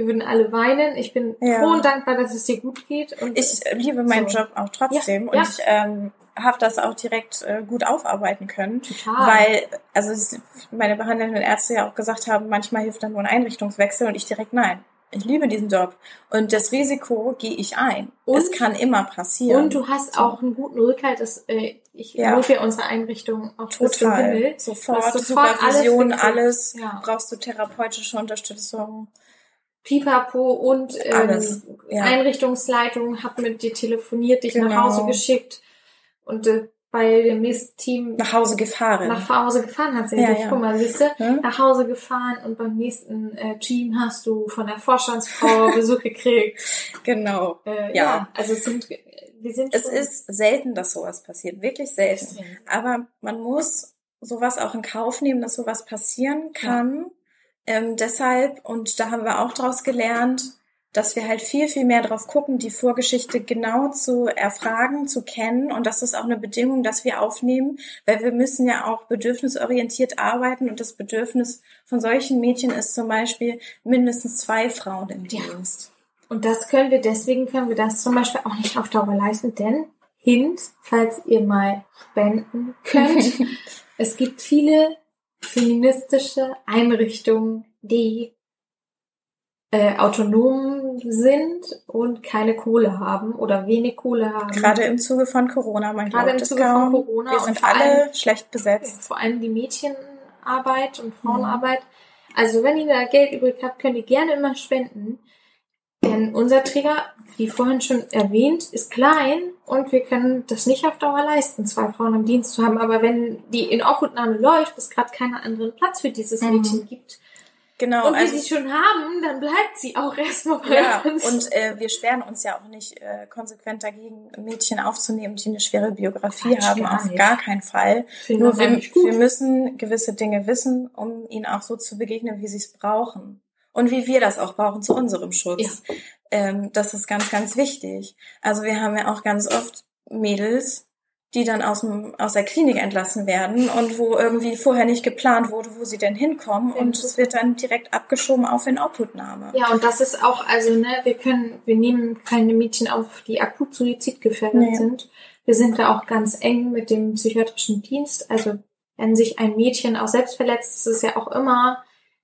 [SPEAKER 1] Wir würden alle weinen. Ich bin
[SPEAKER 2] Ja.
[SPEAKER 1] froh und dankbar, dass es dir gut geht. Und
[SPEAKER 2] ich liebe meinen
[SPEAKER 1] So.
[SPEAKER 2] Job auch trotzdem
[SPEAKER 1] Ja,
[SPEAKER 2] und
[SPEAKER 1] ja.
[SPEAKER 2] ich ähm, habe das auch direkt äh, gut aufarbeiten können.
[SPEAKER 1] total.
[SPEAKER 2] Weil, also meine behandelnden Ärzte ja auch gesagt haben, manchmal hilft dann nur ein Einrichtungswechsel und ich direkt nein. Ich liebe diesen Job und das Risiko gehe ich ein.
[SPEAKER 1] Und-
[SPEAKER 2] es kann immer passieren.
[SPEAKER 1] und du hast auch einen guten Rückhalt. Das, äh, ich
[SPEAKER 2] Ja.
[SPEAKER 1] lobe ja unsere Einrichtung zum
[SPEAKER 2] total
[SPEAKER 1] Himmel.
[SPEAKER 2] sofort,
[SPEAKER 1] sofort
[SPEAKER 2] Supervision,
[SPEAKER 1] alles
[SPEAKER 2] alles.
[SPEAKER 1] Ja.
[SPEAKER 2] Brauchst du therapeutische Unterstützung?
[SPEAKER 1] Pipapo und ähm,
[SPEAKER 2] Alles, ja.
[SPEAKER 1] Einrichtungsleitung hat mit dir telefoniert, dich nach
[SPEAKER 2] Genau.
[SPEAKER 1] Hause geschickt und äh, bei dem nächsten Team
[SPEAKER 2] Nach Hause gefahren.
[SPEAKER 1] nach Hause gefahren hat sie
[SPEAKER 2] Ja,
[SPEAKER 1] dich.
[SPEAKER 2] ja.
[SPEAKER 1] Guck mal, siehst du,
[SPEAKER 2] Hm?
[SPEAKER 1] nach Hause gefahren und beim nächsten äh, Team hast du von der Vorstandsfrau Besuch gekriegt.
[SPEAKER 2] Genau.
[SPEAKER 1] Äh,
[SPEAKER 2] Ja.
[SPEAKER 1] ja. also es sind wir sind
[SPEAKER 2] Es ist selten, dass sowas passiert, wirklich selten. Aber man muss sowas auch in Kauf nehmen, dass sowas passieren kann. Ähm, deshalb, und da haben wir auch daraus gelernt, dass wir halt viel, viel mehr drauf gucken, die Vorgeschichte genau zu erfragen, zu kennen. Und das ist auch eine Bedingung, dass wir aufnehmen, weil wir müssen ja auch bedürfnisorientiert arbeiten. Und das Bedürfnis von solchen Mädchen ist zum Beispiel mindestens zwei Frauen im
[SPEAKER 1] Ja.
[SPEAKER 2] Dienst.
[SPEAKER 1] Und das können wir, deswegen können wir das zum Beispiel auch nicht auf Dauer leisten, denn Hint, falls ihr mal spenden könnt, es gibt viele feministische Einrichtungen, die äh, autonom sind und keine Kohle haben oder wenig Kohle haben.
[SPEAKER 2] Gerade im Zuge von Corona, man
[SPEAKER 1] Gerade
[SPEAKER 2] glaubt
[SPEAKER 1] im Zuge
[SPEAKER 2] kaum.
[SPEAKER 1] von Corona
[SPEAKER 2] Wir sind alle
[SPEAKER 1] allem-
[SPEAKER 2] schlecht besetzt.
[SPEAKER 1] vor allem die Mädchenarbeit und Frauenarbeit. Also wenn ihr da Geld übrig habt, könnt ihr gerne immer spenden. Denn unser Träger, wie vorhin schon erwähnt, ist klein und wir können das nicht auf Dauer leisten, zwei Frauen im Dienst zu haben. Aber wenn die in Obhutnahme läuft, es gerade keinen anderen Platz für dieses
[SPEAKER 2] Mhm.
[SPEAKER 1] Mädchen gibt
[SPEAKER 2] Genau,
[SPEAKER 1] und wir
[SPEAKER 2] also
[SPEAKER 1] sie schon haben, dann bleibt sie auch erstmal bei
[SPEAKER 2] Ja,
[SPEAKER 1] uns.
[SPEAKER 2] und äh, wir sperren uns ja auch nicht äh, konsequent dagegen, Mädchen aufzunehmen, die eine schwere Biografie
[SPEAKER 1] Quatsch,
[SPEAKER 2] haben, auf gar keinen Fall. Nur wir, wir müssen gewisse Dinge wissen, um ihnen auch so zu begegnen, wie sie es brauchen. Und wie wir das auch brauchen zu unserem Schutz. Ähm, das ist ganz, ganz wichtig. Also wir haben ja auch ganz oft Mädels, die dann aus, dem, aus der Klinik entlassen werden und wo irgendwie vorher nicht geplant wurde, wo sie denn hinkommen und es wird dann direkt abgeschoben auf in Obhutnahme.
[SPEAKER 1] Ja, und das ist auch, also, ne, wir können, wir nehmen keine Mädchen auf, die akut suizidgefährdet
[SPEAKER 2] Nee.
[SPEAKER 1] sind. Wir sind da auch ganz eng mit dem psychiatrischen Dienst. Also, wenn sich ein Mädchen auch selbst verletzt, ist es ja auch immer,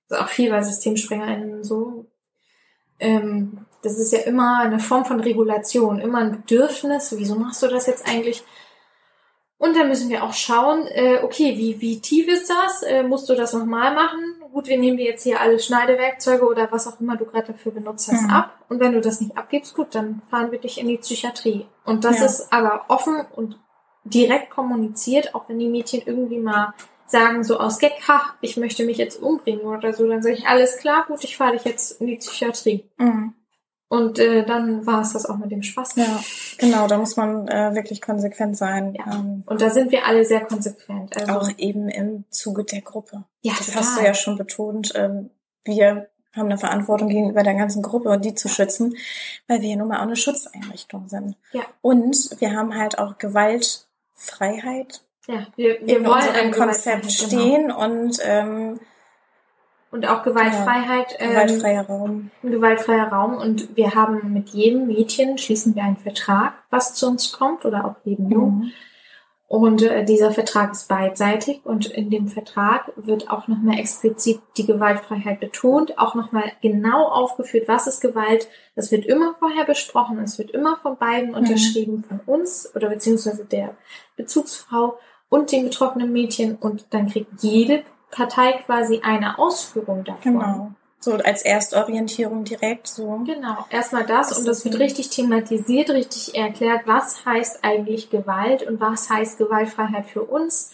[SPEAKER 1] das ist auch viel bei SystemsprengerInnen so, ähm, das ist ja immer eine Form von Regulation, immer ein Bedürfnis. Wieso machst du das jetzt eigentlich? Und dann müssen wir auch schauen, äh, okay, wie, wie tief ist das? Äh, musst du das nochmal machen? Gut, wir nehmen dir jetzt hier alle Schneidewerkzeuge oder was auch immer du gerade dafür benutzt hast
[SPEAKER 2] Mhm.
[SPEAKER 1] ab. Und wenn du das nicht abgibst, gut, dann fahren wir dich in die Psychiatrie. Und das
[SPEAKER 2] Ja.
[SPEAKER 1] ist aber offen und direkt kommuniziert, auch wenn die Mädchen irgendwie mal sagen so aus Gag, ha, ich möchte mich jetzt umbringen oder so, dann sage ich, alles klar, gut, ich fahre dich jetzt in die Psychiatrie.
[SPEAKER 2] Mhm.
[SPEAKER 1] Und äh, dann war es das auch mit dem Spaß.
[SPEAKER 2] Ja, genau, da muss man äh, wirklich konsequent sein.
[SPEAKER 1] Ja.
[SPEAKER 2] Ähm,
[SPEAKER 1] Und da sind wir alle sehr konsequent. Also,
[SPEAKER 2] auch eben im Zuge der Gruppe.
[SPEAKER 1] ja,
[SPEAKER 2] Das
[SPEAKER 1] total.
[SPEAKER 2] hast du ja schon betont. Ähm, wir haben eine Verantwortung gegenüber der ganzen Gruppe und die zu schützen, weil wir ja nun mal auch eine Schutzeinrichtung sind.
[SPEAKER 1] Ja.
[SPEAKER 2] Und wir haben halt auch Gewaltfreiheit
[SPEAKER 1] Ja, wir, wir
[SPEAKER 2] in
[SPEAKER 1] wollen
[SPEAKER 2] unserem
[SPEAKER 1] eine
[SPEAKER 2] Konzept
[SPEAKER 1] genau.
[SPEAKER 2] stehen und ähm,
[SPEAKER 1] Und auch Gewaltfreiheit, ähm,
[SPEAKER 2] gewaltfreier Raum.
[SPEAKER 1] ein gewaltfreier Raum. Und wir haben mit jedem Mädchen schließen wir einen Vertrag, was zu uns kommt oder auch jedem Jungen.
[SPEAKER 2] Mhm.
[SPEAKER 1] Und äh, dieser Vertrag ist beidseitig und in dem Vertrag wird auch nochmal explizit die Gewaltfreiheit betont, auch nochmal genau aufgeführt, was ist Gewalt. Das wird immer vorher besprochen, es wird immer von beiden unterschrieben, von uns oder beziehungsweise der Bezugsfrau und dem betroffenen Mädchen und dann kriegt jede Partei quasi eine Ausführung davon.
[SPEAKER 2] Genau. So als Erstorientierung direkt so.
[SPEAKER 1] Genau, erstmal das
[SPEAKER 2] Das
[SPEAKER 1] und das wird richtig thematisiert, richtig erklärt, was heißt eigentlich Gewalt und was heißt Gewaltfreiheit für uns.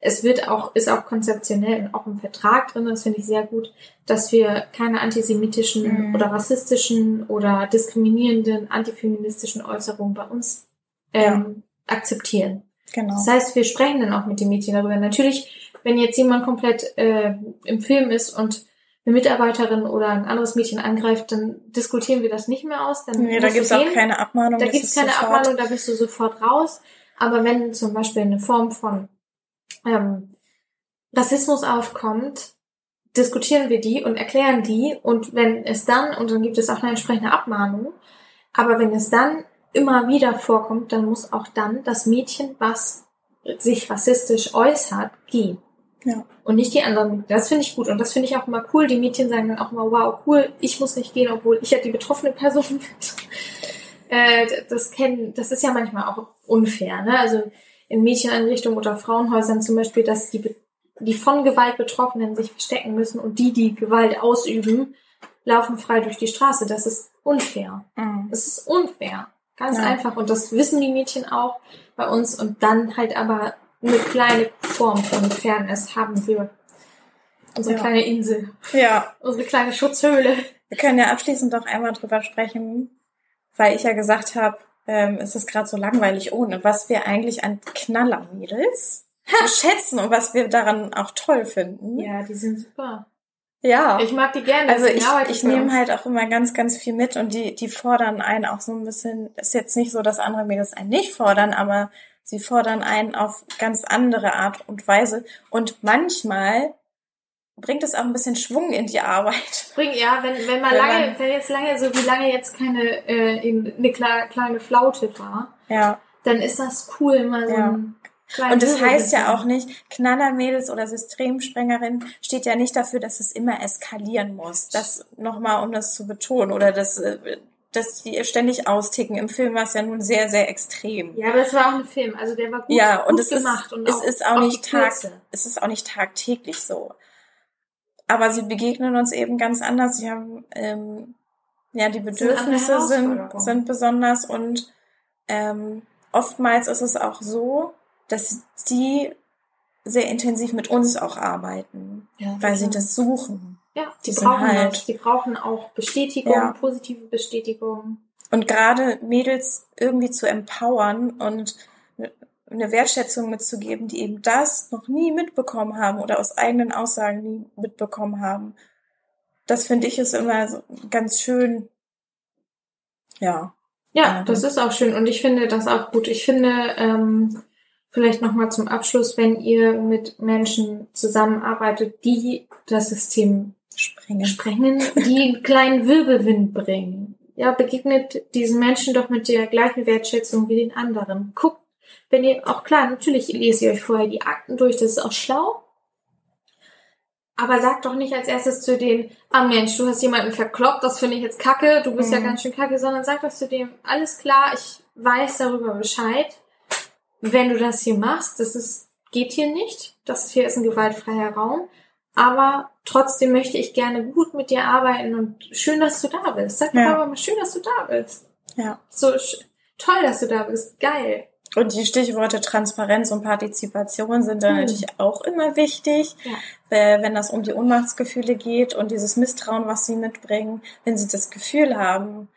[SPEAKER 1] Es wird auch, ist auch konzeptionell und auch im Vertrag drin, das finde ich sehr gut, dass wir keine antisemitischen
[SPEAKER 2] Mhm.
[SPEAKER 1] oder rassistischen oder diskriminierenden, antifeministischen Äußerungen bei uns ähm, akzeptieren.
[SPEAKER 2] Genau.
[SPEAKER 1] Das heißt, wir sprechen dann auch mit den Mädchen darüber. Natürlich, wenn jetzt jemand komplett äh, im Film ist und eine Mitarbeiterin oder ein anderes Mädchen angreift, dann diskutieren wir das nicht mehr aus. Dann
[SPEAKER 2] Nee, da
[SPEAKER 1] du
[SPEAKER 2] gibt's auch keine Abmahnung.
[SPEAKER 1] Da gibt's
[SPEAKER 2] ist
[SPEAKER 1] keine
[SPEAKER 2] sofort-
[SPEAKER 1] Abmahnung, da bist du sofort raus. Aber wenn zum Beispiel eine Form von ähm, Rassismus aufkommt, diskutieren wir die und erklären die. Und wenn es dann, und dann gibt es auch eine entsprechende Abmahnung, aber wenn es dann immer wieder vorkommt, dann muss auch dann das Mädchen, was sich rassistisch äußert, gehen.
[SPEAKER 2] Ja.
[SPEAKER 1] Und nicht die anderen. Das finde ich gut. Und das finde ich auch immer cool. Die Mädchen sagen dann auch immer, wow, cool, ich muss nicht gehen, obwohl ich ja die betroffene Person bin. äh, das kennen, das ist ja manchmal auch unfair, ne? Also in Mädcheneinrichtungen oder Frauenhäusern zum Beispiel, dass die, die von Gewalt Betroffenen sich verstecken müssen und die, die Gewalt ausüben, laufen frei durch die Straße. Das ist unfair.
[SPEAKER 2] Mhm.
[SPEAKER 1] Das ist unfair. Ganz
[SPEAKER 2] Ja.
[SPEAKER 1] einfach. Und das wissen die Mädchen auch bei uns. Und dann halt aber eine kleine Form von Fairness haben wir. Unsere
[SPEAKER 2] Ja.
[SPEAKER 1] kleine Insel.
[SPEAKER 2] Ja,
[SPEAKER 1] Unsere kleine Schutzhöhle.
[SPEAKER 2] wir können ja abschließend doch einmal drüber sprechen, weil ich ja gesagt habe, ähm, es ist gerade so langweilig ohne, was wir eigentlich an Knallermädels schätzen und was wir daran auch toll finden.
[SPEAKER 1] Ja, die sind super.
[SPEAKER 2] Ja.
[SPEAKER 1] Ich mag die gerne.
[SPEAKER 2] Also ich, ich nehme halt auch immer ganz, ganz viel mit und die, die fordern einen auch so ein bisschen, ist jetzt nicht so, dass andere Mädels einen nicht fordern, aber sie fordern einen auf ganz andere Art und Weise. Und manchmal bringt es auch ein bisschen Schwung in die Arbeit.
[SPEAKER 1] Bring, ja, wenn, wenn man
[SPEAKER 2] Wenn
[SPEAKER 1] lange,
[SPEAKER 2] man-
[SPEAKER 1] wenn jetzt lange, so wie lange jetzt keine, äh, in, eine kle- kleine Flaute war,
[SPEAKER 2] Ja.
[SPEAKER 1] dann ist das cool, mal so
[SPEAKER 2] Ja.
[SPEAKER 1] ein kleinen
[SPEAKER 2] Und das heißt ja auch nicht, Knallermädels oder Systemsprengerin steht ja nicht dafür, dass es immer eskalieren muss. Das nochmal, um das zu betonen. Oder dass, äh, dass die ständig austicken. Im Film war es ja nun sehr, sehr extrem.
[SPEAKER 1] Ja, aber es war auch ein Film, also der war gut,
[SPEAKER 2] Ja, und
[SPEAKER 1] gut
[SPEAKER 2] es ist,
[SPEAKER 1] gemacht. und
[SPEAKER 2] es ist auch nicht tag, es ist auch nicht tagtäglich so. Aber sie begegnen uns eben ganz anders. Sie haben, ähm, ja, die Bedürfnisse sind, sind besonders und ähm, oftmals ist es auch so, dass sie sehr intensiv mit uns auch arbeiten,
[SPEAKER 1] Ja,
[SPEAKER 2] weil sie das suchen.
[SPEAKER 1] Ja, die
[SPEAKER 2] die
[SPEAKER 1] brauchen
[SPEAKER 2] halt-
[SPEAKER 1] das. Die brauchen auch Bestätigung,
[SPEAKER 2] Ja.
[SPEAKER 1] positive Bestätigung.
[SPEAKER 2] Und gerade Mädels irgendwie zu empowern und eine Wertschätzung mitzugeben, die eben das noch nie mitbekommen haben oder aus eigenen Aussagen nie mitbekommen haben. Das finde ich ist immer so ganz schön. Ja.
[SPEAKER 1] Ja,
[SPEAKER 2] Ja.
[SPEAKER 1] das ist auch schön und ich finde das auch gut. Ich finde, ähm, vielleicht nochmal zum Abschluss, wenn ihr mit Menschen zusammenarbeitet, die das System
[SPEAKER 2] Springen.
[SPEAKER 1] sprengen, die einen kleinen Wirbelwind bringen. Ja, begegnet diesen Menschen doch mit der gleichen Wertschätzung wie den anderen. Guckt, wenn ihr, auch klar, natürlich lest ihr euch vorher die Akten durch, das ist auch schlau. Aber sagt doch nicht als erstes zu denen, ah Mensch, du hast jemanden verkloppt, das finde ich jetzt kacke, du bist ja
[SPEAKER 2] Mhm.
[SPEAKER 1] ganz schön kacke, sondern sagt doch zu dem, alles klar, ich weiß darüber Bescheid. Wenn du das hier machst, das ist, geht hier nicht. Das hier ist ein gewaltfreier Raum. Aber trotzdem möchte ich gerne gut mit dir arbeiten und schön, dass du da bist. Sag
[SPEAKER 2] Ja.
[SPEAKER 1] aber mal schön, dass du da bist.
[SPEAKER 2] Ja.
[SPEAKER 1] So toll, dass du da bist. Geil.
[SPEAKER 2] Und die Stichworte Transparenz und Partizipation sind dann
[SPEAKER 1] Hm.
[SPEAKER 2] natürlich auch immer wichtig,
[SPEAKER 1] Ja.
[SPEAKER 2] äh, wenn das um die Ohnmachtsgefühle geht und dieses Misstrauen, was sie mitbringen, wenn sie das Gefühl haben,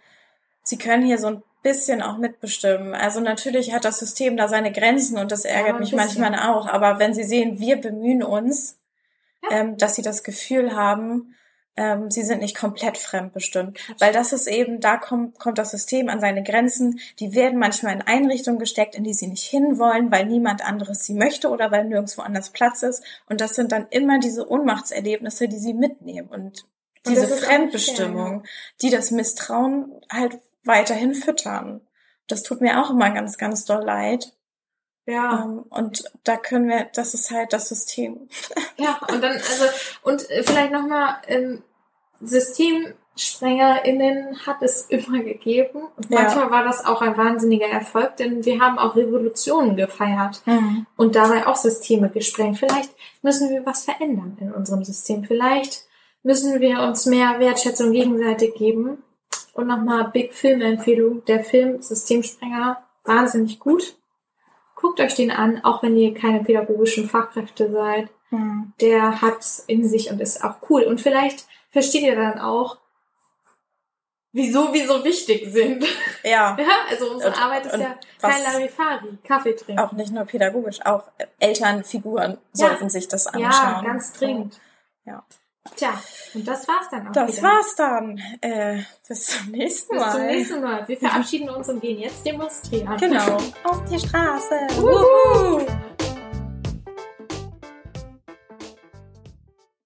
[SPEAKER 2] sie können hier so ein bisschen auch mitbestimmen. Also natürlich hat das System da seine Grenzen und das ärgert
[SPEAKER 1] ein
[SPEAKER 2] mich
[SPEAKER 1] bisschen.
[SPEAKER 2] manchmal auch. Aber wenn sie sehen, wir bemühen uns,
[SPEAKER 1] Ja.
[SPEAKER 2] ähm, dass sie das Gefühl haben, ähm, sie sind nicht komplett fremdbestimmt. Weil das ist eben, da kommt, kommt das System an seine Grenzen. Die werden manchmal in Einrichtungen gesteckt, in die sie nicht hinwollen, weil niemand anderes sie möchte oder weil nirgendwo anders Platz ist. Und das sind dann immer diese Ohnmachtserlebnisse, die sie mitnehmen. Und diese Fremdbestimmung, die das Misstrauen halt weiterhin füttern. Das tut mir auch immer ganz, ganz doll leid.
[SPEAKER 1] Ja.
[SPEAKER 2] Ähm, und da können wir, das ist halt das System.
[SPEAKER 1] Ja, und dann, also, und äh, vielleicht nochmal, ähm, SystemsprengerInnen hat es immer gegeben. Und
[SPEAKER 2] Ja.
[SPEAKER 1] manchmal war das auch ein wahnsinniger Erfolg, denn wir haben auch Revolutionen gefeiert und dabei auch Systeme gesprengt. Vielleicht müssen wir was verändern in unserem System. Vielleicht müssen wir uns mehr Wertschätzung gegenseitig geben. Und nochmal Big Film-Empfehlung. Der Film Systemsprenger, wahnsinnig gut. Guckt euch den an, auch wenn ihr keine pädagogischen Fachkräfte seid
[SPEAKER 2] Mhm.
[SPEAKER 1] der hat in sich und ist auch cool. Und vielleicht versteht ihr dann auch, wieso wir so wichtig sind.
[SPEAKER 2] Ja.
[SPEAKER 1] Ja, also unsere
[SPEAKER 2] Und-
[SPEAKER 1] Arbeit ist ja kein Larifari, Kaffee trinken.
[SPEAKER 2] Auch nicht nur pädagogisch, auch Elternfiguren
[SPEAKER 1] Ja.
[SPEAKER 2] sollten sich das anschauen.
[SPEAKER 1] ja, ganz dringend.
[SPEAKER 2] Ja.
[SPEAKER 1] Tja, und das war's dann auch
[SPEAKER 2] Das
[SPEAKER 1] wieder.
[SPEAKER 2] war's dann. Äh, bis zum nächsten
[SPEAKER 1] Bis
[SPEAKER 2] Mal.
[SPEAKER 1] zum nächsten Mal. Wir verabschieden uns und gehen jetzt demonstrieren.
[SPEAKER 2] Genau. Auf die Straße. Wuhu.